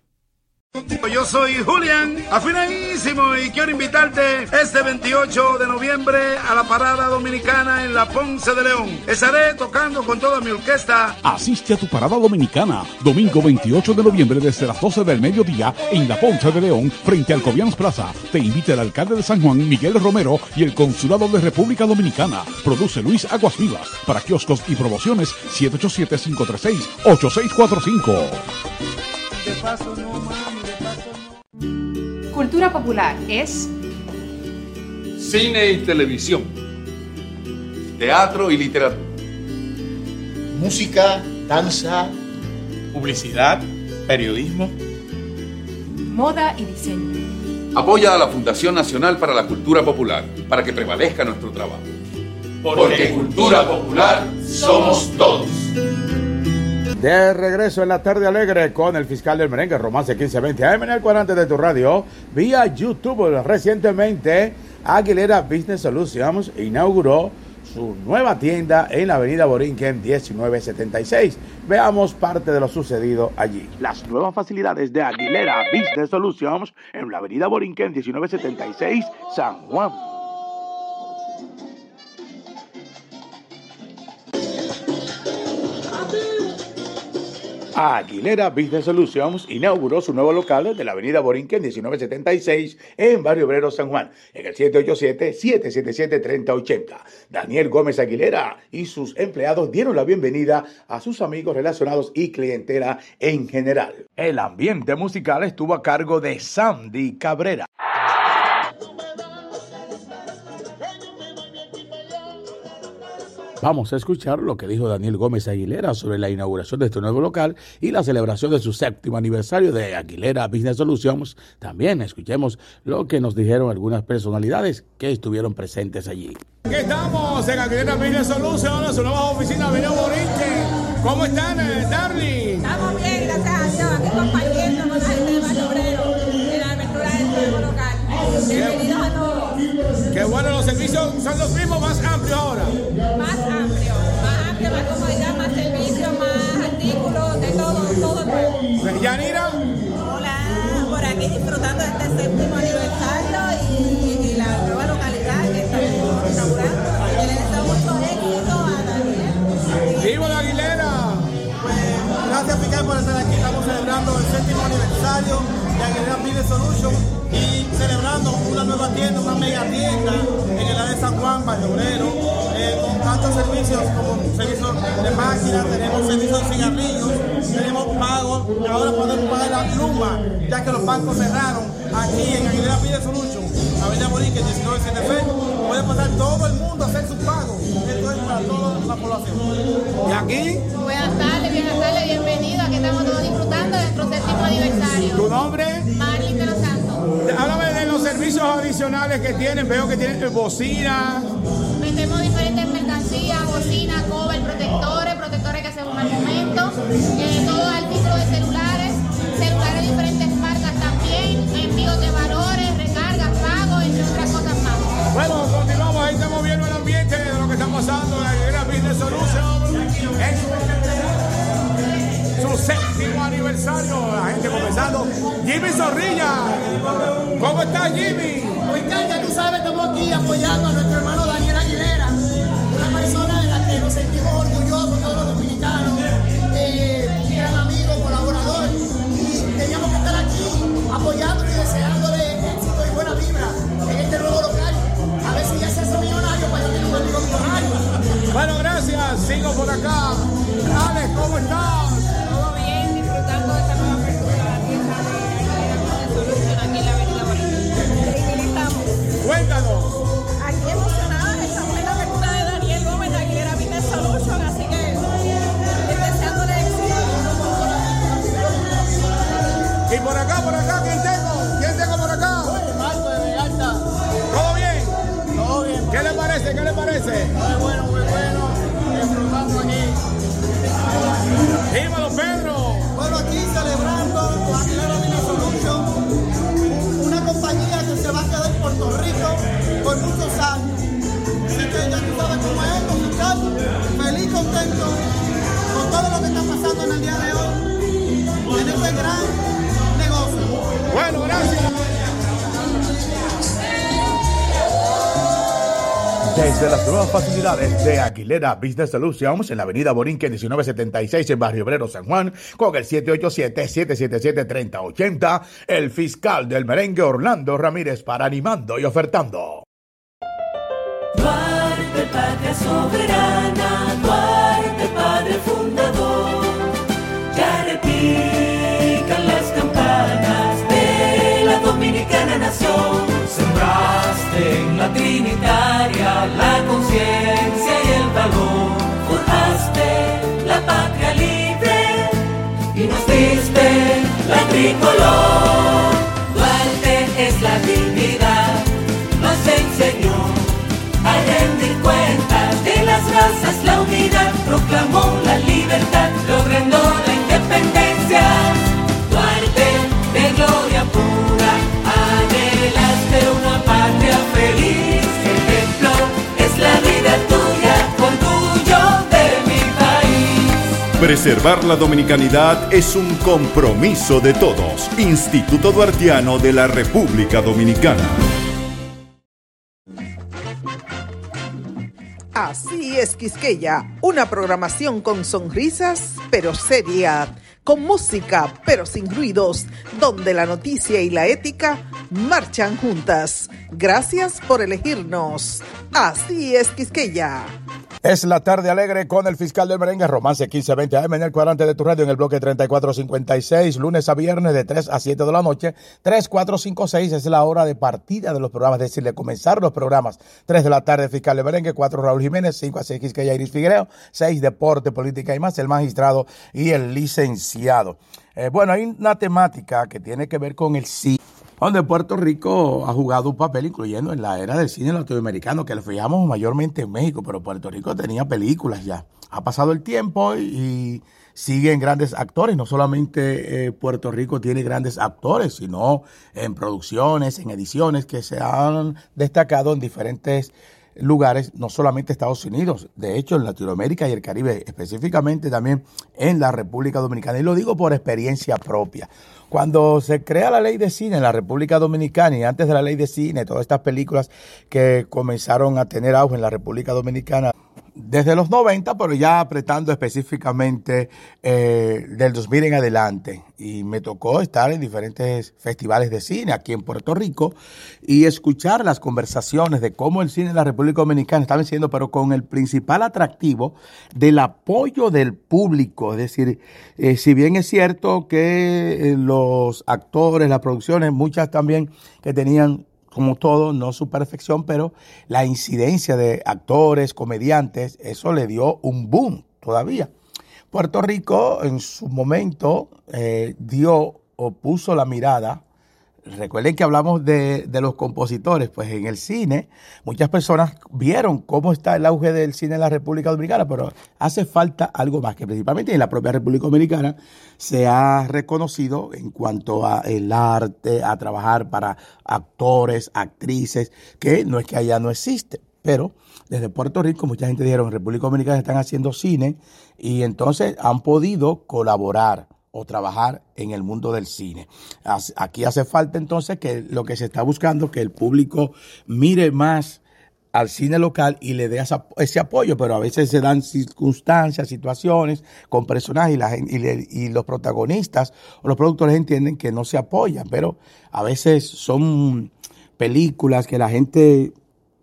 Yo soy Julián, afinadísimo, y quiero invitarte este 28 de noviembre a la parada dominicana en la Ponce de León. Estaré tocando con toda mi orquesta. Asiste a tu parada dominicana, domingo 28 de noviembre desde las 12 del mediodía en la Ponce de León, frente al Cobians Plaza. Te invita el alcalde de San Juan, Miguel Romero, y el Consulado de República Dominicana. Produce Luis Aguas Vivas. Para kioscos y promociones, 787-536-8645. De paso, no. Cultura popular es Cine y televisión. Teatro y literatura. Música, danza, publicidad, periodismo, moda y diseño. Apoya a la Fundación Nacional para la Cultura Popular para que prevalezca nuestro trabajo. Porque cultura popular somos todos. De regreso en la tarde alegre con el fiscal del merengue, Romance 1520 AM en el cuadrante de tu radio, vía YouTube. Recientemente, Aguilera Business Solutions inauguró su nueva tienda en la avenida Borinquen 1976. Veamos parte de lo sucedido allí. Las nuevas facilidades de Aguilera Business Solutions en la avenida Borinquen 1976, San Juan. Aguilera Business Solutions inauguró su nuevo local de la avenida Borinquen 1976 en Barrio Obrero San Juan, en el 787-777-3080. Daniel Gómez Aguilera y sus empleados dieron la bienvenida a sus amigos relacionados y clientela en general. El ambiente musical estuvo a cargo de Sandy Cabrera. Vamos a escuchar lo que dijo Daniel Gómez Aguilera sobre la inauguración de este nuevo local y la celebración de su séptimo aniversario de Aguilera Business Solutions. También escuchemos lo que nos dijeron algunas personalidades que estuvieron presentes allí. Aquí estamos en Aguilera Business Solutions, su nueva oficina Avenida Borinque. ¿Cómo están, eh, Darling? Estamos bien, gracias a Dios, aquí compartiendo con la gente de Obrero en la aventura del nuevo local. Bienvenidos a todos. Qué bueno, los servicios son los mismos, más amplios ahora. Más amplio, más amplio, más comodidad, más artículos, de todo, todo nuevo. Yanira. Hola, por aquí disfrutando de este séptimo aniversario y, y la nueva localidad que estamos inaugurando. Le deseo mucho éxito a Daniel. ¡Viva la Aguilera! Gracias, Picar, por estar aquí. Estamos celebrando el séptimo aniversario de Aguilera Business Solution y celebrando una nueva tienda, una mega tienda en el área de San Juan, Barrio Obrero, eh, con tantos servicios como servicios de máquinas, tenemos servicios de cigarrillos, tenemos pagos, ahora podemos pagar la pluma, ya que los bancos cerraron aquí en Aguilera Business Solution, Avenida Borinque, 19 CNF, puede pasar todo el mundo a hacer sus pagos. Esto es para toda la población. ¿Y aquí? Buenas tardes, buenas tardes, bienvenidos. Aniversario. ¿Tu nombre? Marlin de los Santos. Háblame de los servicios adicionales que tienen. Veo que tienen bocinas. Vendemos diferentes mercancías, bocinas, cover, protectores, protectores que hacemos al momento. Eh, todo artículo de celulares, celulares de diferentes marcas también, envíos de valores, recargas, pagos, entre otras cosas más. Bueno, continuamos. Ahí estamos viendo el ambiente de lo que está pasando en la Business Solution. Su séptimo aniversario. La gente comenzando. Jimmy Zorrilla. ¿Cómo estás, Jimmy? Pues ya tú sabes, estamos aquí apoyando a nuestro hermano Daniel Aguilera, una persona de la que nos sentimos orgullosos todos los dominicanos, eh, gran amigo, colaborador, y teníamos que estar aquí apoyándolo y deseándole éxito y buena vibra en este nuevo local. A ver si ya se hace millonario para tener un amigo millonario. Bueno, gracias. Sigo por acá. Alex, ¿cómo estás? Y por acá, por acá, ¿quién tengo? ¿Quién tengo por acá? Marco de Vegalta. ¿Todo bien? Todo bien. ¿Qué le parece? ¿Qué le parece? Muy bueno, muy bueno. Disfrutando aquí. ¡Dímelo, Pedro! Bueno, aquí celebrando con Aguilera Mini Solution, una compañía que se va a quedar en Puerto Rico por muchos años. Así que ya tú sabes cómo es, con mi caso, feliz, contento con todo lo que está pasando en el día de hoy, en este gran Desde las nuevas facilidades de Aguilera Business Solutions en la avenida Borinque 1976 en Barrio Obrero San Juan con el 787-777-3080, el fiscal del merengue Orlando Ramírez para animando y ofertando. Duarte, patria soberana, Duarte, padre fundador, ya repican las campanas de la dominicana nación. En la trinitaria la conciencia y el valor, forjaste la patria libre y nos diste la tricolor. Duarte es la dignidad, nos enseñó a rendir cuentas de las razas, la unidad, proclamó la libertad, logrando la Preservar la dominicanidad es un compromiso de todos. Instituto Duartiano de la República Dominicana. Así es, Quisqueya, una programación con sonrisas, pero seria, con música, pero sin ruidos, donde la noticia y la ética marchan juntas. Gracias por elegirnos. Así es, Quisqueya. Es la tarde alegre con el fiscal del merengue, Romance 1520 AM en el cuadrante de tu radio en el bloque 3456, lunes a viernes de 3 a 7 de la noche. 3456 es la hora de partida de los programas, es decir, de comenzar los programas. 3 de la tarde, fiscal del merengue, 4 Raúl Jiménez, 5 a 6 Quisqueya Iris Figuereo, 6 Deporte, Política y más, el magistrado y el licenciado. Eh, bueno, hay una temática que tiene que ver con el sí donde Puerto Rico ha jugado un papel, incluyendo en la era del cine latinoamericano, que lo fijamos mayormente en México, pero Puerto Rico tenía películas ya. Ha pasado el tiempo y siguen grandes actores. No solamente eh, Puerto Rico tiene grandes actores, sino en producciones, en ediciones que se han destacado en diferentes lugares, no solamente Estados Unidos, de hecho en Latinoamérica y el Caribe, específicamente también en la República Dominicana. Y lo digo por experiencia propia. Cuando se crea la ley de cine en la República Dominicana y antes de la ley de cine, todas estas películas que comenzaron a tener auge en la República Dominicana desde los 90, pero ya apretando específicamente eh, del 2000 en adelante. Y me tocó estar en diferentes festivales de cine aquí en Puerto Rico y escuchar las conversaciones de cómo el cine en la República Dominicana estaba siendo, pero con el principal atractivo del apoyo del público. Es decir, eh, si bien es cierto que eh, los actores, las producciones, muchas también que tenían como todo, no su perfección, pero la incidencia de actores, comediantes, eso le dio un boom todavía. Puerto Rico en su momento eh, dio o puso la mirada Recuerden que hablamos de, de, los compositores, pues en el cine muchas personas vieron cómo está el auge del cine en la República Dominicana, pero hace falta algo más, que principalmente en la propia República Dominicana se ha reconocido en cuanto a el arte, a trabajar para actores, actrices, que no es que allá no existe, pero desde Puerto Rico mucha gente dijeron en República Dominicana están haciendo cine y entonces han podido colaborar o trabajar en el mundo del cine. Aquí hace falta entonces que lo que se está buscando, que el público mire más al cine local y le dé ese apoyo, pero a veces se dan circunstancias, situaciones con personajes y, y los protagonistas o los productores entienden que no se apoyan, pero a veces son películas que la gente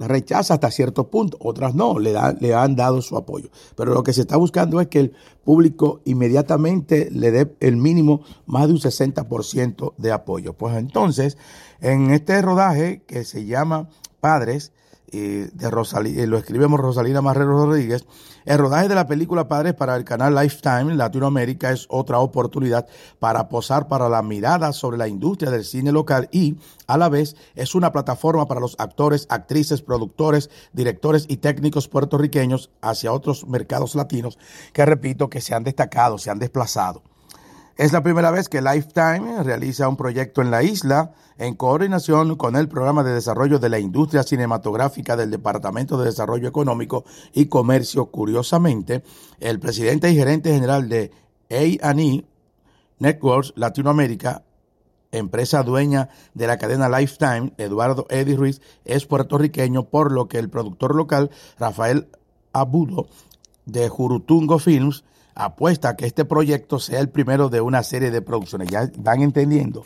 rechaza hasta cierto punto, otras no, le, le han dado su apoyo. Pero lo que se está buscando es que el público inmediatamente le dé el mínimo más de un 60% de apoyo. Pues entonces, en este rodaje que se llama Padres, de Rosalía, lo escribimos Rosalina Marrero Rodríguez. El rodaje de la película Padres para el canal Lifetime Latinoamérica es otra oportunidad para posar para la mirada sobre la industria del cine local y, a la vez, es una plataforma para los actores, actrices, productores, directores y técnicos puertorriqueños hacia otros mercados latinos que, repito, que se han destacado, se han desplazado. Es la primera vez que Lifetime realiza un proyecto en la isla en coordinación con el Programa de Desarrollo de la Industria Cinematográfica del Departamento de Desarrollo Económico y Comercio. Curiosamente, el presidente y gerente general de A&E Networks Latinoamérica, empresa dueña de la cadena Lifetime, Eduardo Eddie Ruiz, es puertorriqueño, por lo que el productor local, Rafael Abudo, de Jurutungo Films, apuesta a que este proyecto sea el primero de una serie de producciones. Ya van entendiendo.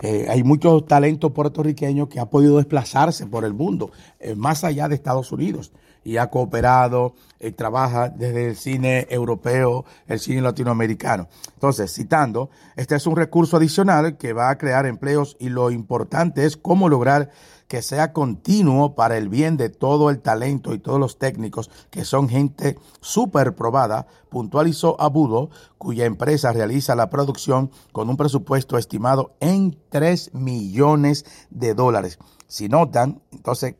Eh, hay muchos talentos puertorriqueños que han podido desplazarse por el mundo, eh, más allá de Estados Unidos, y ha cooperado, eh, trabaja desde el cine europeo, el cine latinoamericano. Entonces, citando, este es un recurso adicional que va a crear empleos y lo importante es cómo lograr que sea continuo para el bien de todo el talento y todos los técnicos, que son gente súper probada, puntualizó Abudo, cuya empresa realiza la producción con un presupuesto estimado en 3 millones de dólares. Si notan, entonces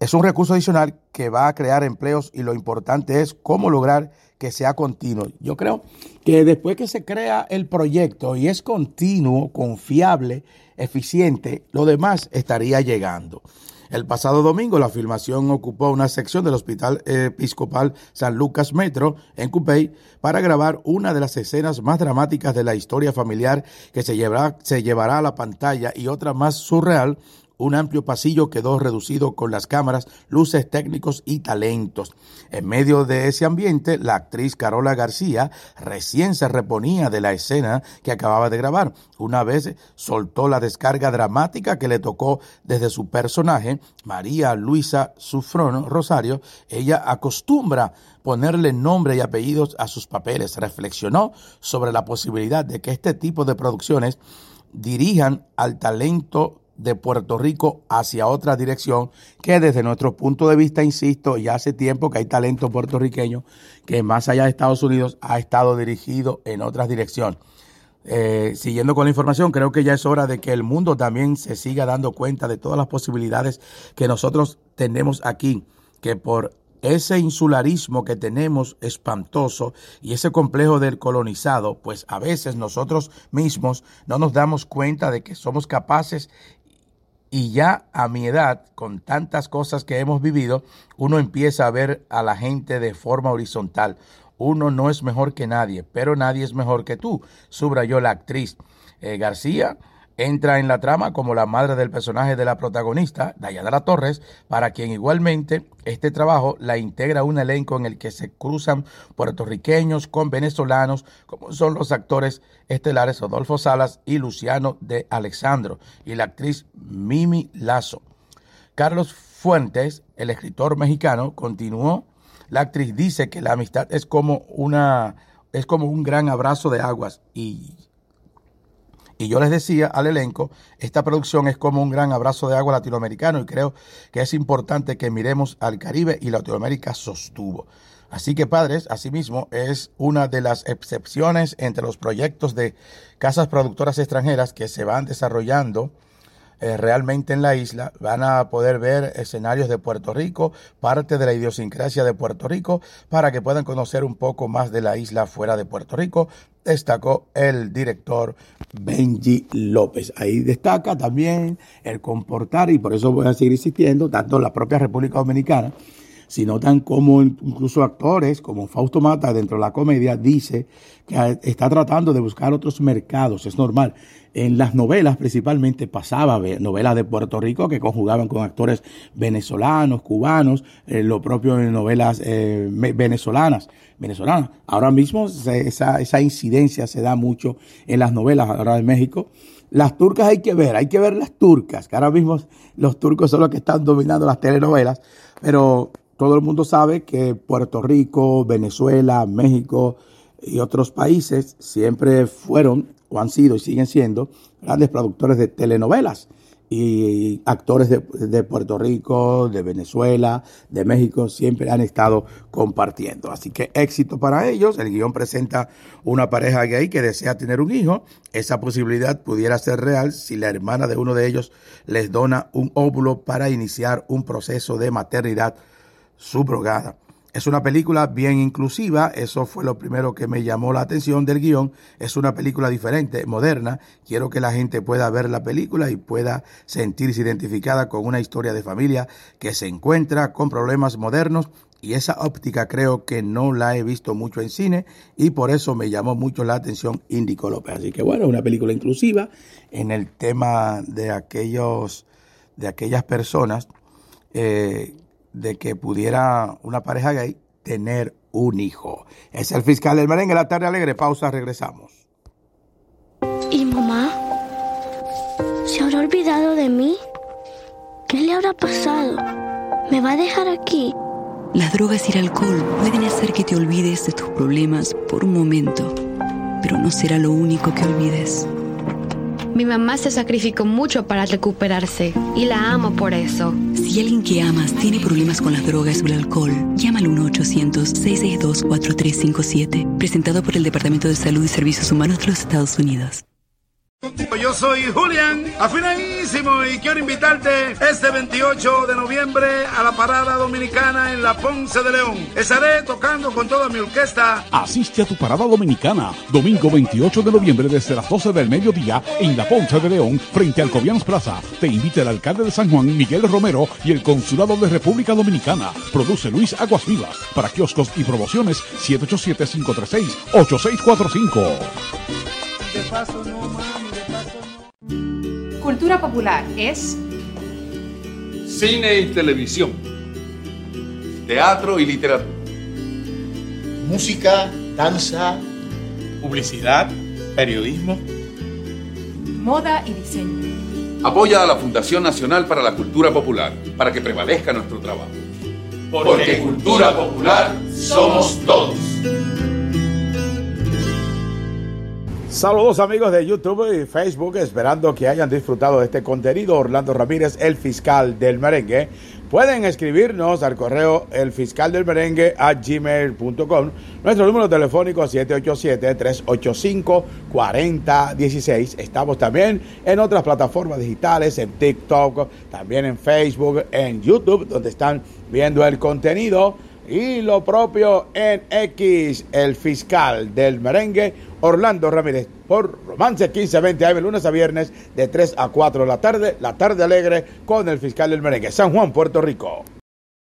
es un recurso adicional que va a crear empleos y lo importante es cómo lograr que sea continuo. Yo creo que después que se crea el proyecto y es continuo, confiable, eficiente, lo demás estaría llegando. El pasado domingo la filmación ocupó una sección del Hospital Episcopal San Lucas Metro en Cupey para grabar una de las escenas más dramáticas de la historia familiar que se se llevará a la pantalla y otra más surreal un amplio pasillo quedó reducido con las cámaras, luces técnicos y talentos. En medio de ese ambiente, la actriz Carola García recién se reponía de la escena que acababa de grabar. Una vez soltó la descarga dramática que le tocó desde su personaje, María Luisa Sufrón Rosario. Ella acostumbra ponerle nombre y apellidos a sus papeles. Reflexionó sobre la posibilidad de que este tipo de producciones dirijan al talento de Puerto Rico hacia otra dirección que desde nuestro punto de vista, insisto, ya hace tiempo que hay talento puertorriqueño que más allá de Estados Unidos ha estado dirigido en otras direcciones. Eh, siguiendo con la información, creo que ya es hora de que el mundo también se siga dando cuenta de todas las posibilidades que nosotros tenemos aquí, que por ese insularismo que tenemos espantoso y ese complejo del colonizado, pues a veces nosotros mismos no nos damos cuenta de que somos capaces y ya a mi edad, con tantas cosas que hemos vivido, uno empieza a ver a la gente de forma horizontal. Uno no es mejor que nadie, pero nadie es mejor que tú, subrayó la actriz. Eh, García entra en la trama como la madre del personaje de la protagonista, Dayana Torres, para quien igualmente este trabajo la integra un elenco en el que se cruzan puertorriqueños con venezolanos, como son los actores estelares Rodolfo Salas y Luciano de Alexandro, y la actriz Mimi Lazo. Carlos Fuentes, el escritor mexicano, continuó. La actriz dice que la amistad es como una es como un gran abrazo de aguas y y yo les decía al elenco, esta producción es como un gran abrazo de agua latinoamericano y creo que es importante que miremos al Caribe y Latinoamérica sostuvo. Así que padres, asimismo, es una de las excepciones entre los proyectos de casas productoras extranjeras que se van desarrollando eh, realmente en la isla. Van a poder ver escenarios de Puerto Rico, parte de la idiosincrasia de Puerto Rico, para que puedan conocer un poco más de la isla fuera de Puerto Rico, destacó el director Benji López. Ahí destaca también el comportar, y por eso voy a seguir insistiendo, tanto la propia República Dominicana, sino tan como incluso actores como Fausto Mata dentro de la comedia dice que está tratando de buscar otros mercados, es normal. En las novelas principalmente pasaba novelas de Puerto Rico que conjugaban con actores venezolanos, cubanos, eh, lo propio en novelas eh, venezolanas, venezolanas. Ahora mismo esa, esa incidencia se da mucho en las novelas ahora de México. Las turcas hay que ver, hay que ver las turcas, que ahora mismo los turcos son los que están dominando las telenovelas, pero todo el mundo sabe que Puerto Rico, Venezuela, México y otros países siempre fueron o han sido y siguen siendo grandes productores de telenovelas y actores de, Puerto Rico, de Venezuela, de México, siempre han estado compartiendo. Así que éxito para ellos. El guion presenta una pareja gay que desea tener un hijo. Esa posibilidad pudiera ser real si la hermana de uno de ellos les dona un óvulo para iniciar un proceso de maternidad subrogada. Es una película bien inclusiva, eso fue lo primero que me llamó la atención del guion. Es una película diferente, moderna. Quiero que la gente pueda ver la película y pueda sentirse identificada con una historia de familia que se encuentra con problemas modernos y esa óptica creo que no la he visto mucho en cine y por eso me llamó mucho la atención Índico López. Así que bueno, una película inclusiva en el tema de aquellos de aquellas personas eh, de que pudiera una pareja gay tener un hijo. Es el fiscal del merengue, la tarde alegre. Pausa, regresamos. ¿Y mamá? ¿Se habrá olvidado de mí? ¿Qué le habrá pasado? ¿Me va a dejar aquí? Las drogas y el alcohol pueden hacer que te olvides de tus problemas por un momento, pero no será lo único que olvides. Mi mamá se sacrificó mucho para recuperarse y la amo por eso. Si alguien que amas tiene problemas con las drogas o el alcohol, llama al 1-800-662-4357. Presentado por el Departamento de Salud y Servicios Humanos de los Estados Unidos. Yo soy Julián, afinadísimo y quiero invitarte este 28 de noviembre a la parada dominicana en la Ponce de León. Estaré tocando con toda mi orquesta. Asiste a tu parada dominicana, domingo 28 de noviembre desde las 12 del mediodía en la Ponce de León, frente al Cobians Plaza. Te invita el alcalde de San Juan, Miguel Romero, y el Consulado de República Dominicana. Produce Luis Aguas Vivas. Para kioscos y promociones, 787-536-8645. De paso no, mami, de paso no. Cultura popular es Cine y televisión. Teatro y literatura. Música, danza, publicidad, periodismo. moda y diseño. Apoya a la Fundación Nacional para la Cultura Popular para que prevalezca nuestro trabajo. Porque cultura popular somos todos. Saludos amigos de YouTube y Facebook, esperando que hayan disfrutado de este contenido. Orlando Ramírez, el fiscal del merengue. Pueden escribirnos al correo elfiscaldelmerengue a gmail.com. Nuestro número telefónico 787-385-4016. Estamos también en otras plataformas digitales, en TikTok, también en Facebook, en YouTube, donde están viendo el contenido. Y lo propio en X, el fiscal del merengue, Orlando Ramírez, por Romance 1520 AM, lunes a viernes, de 3 a 4 de la tarde, la tarde alegre, con el fiscal del merengue, San Juan, Puerto Rico.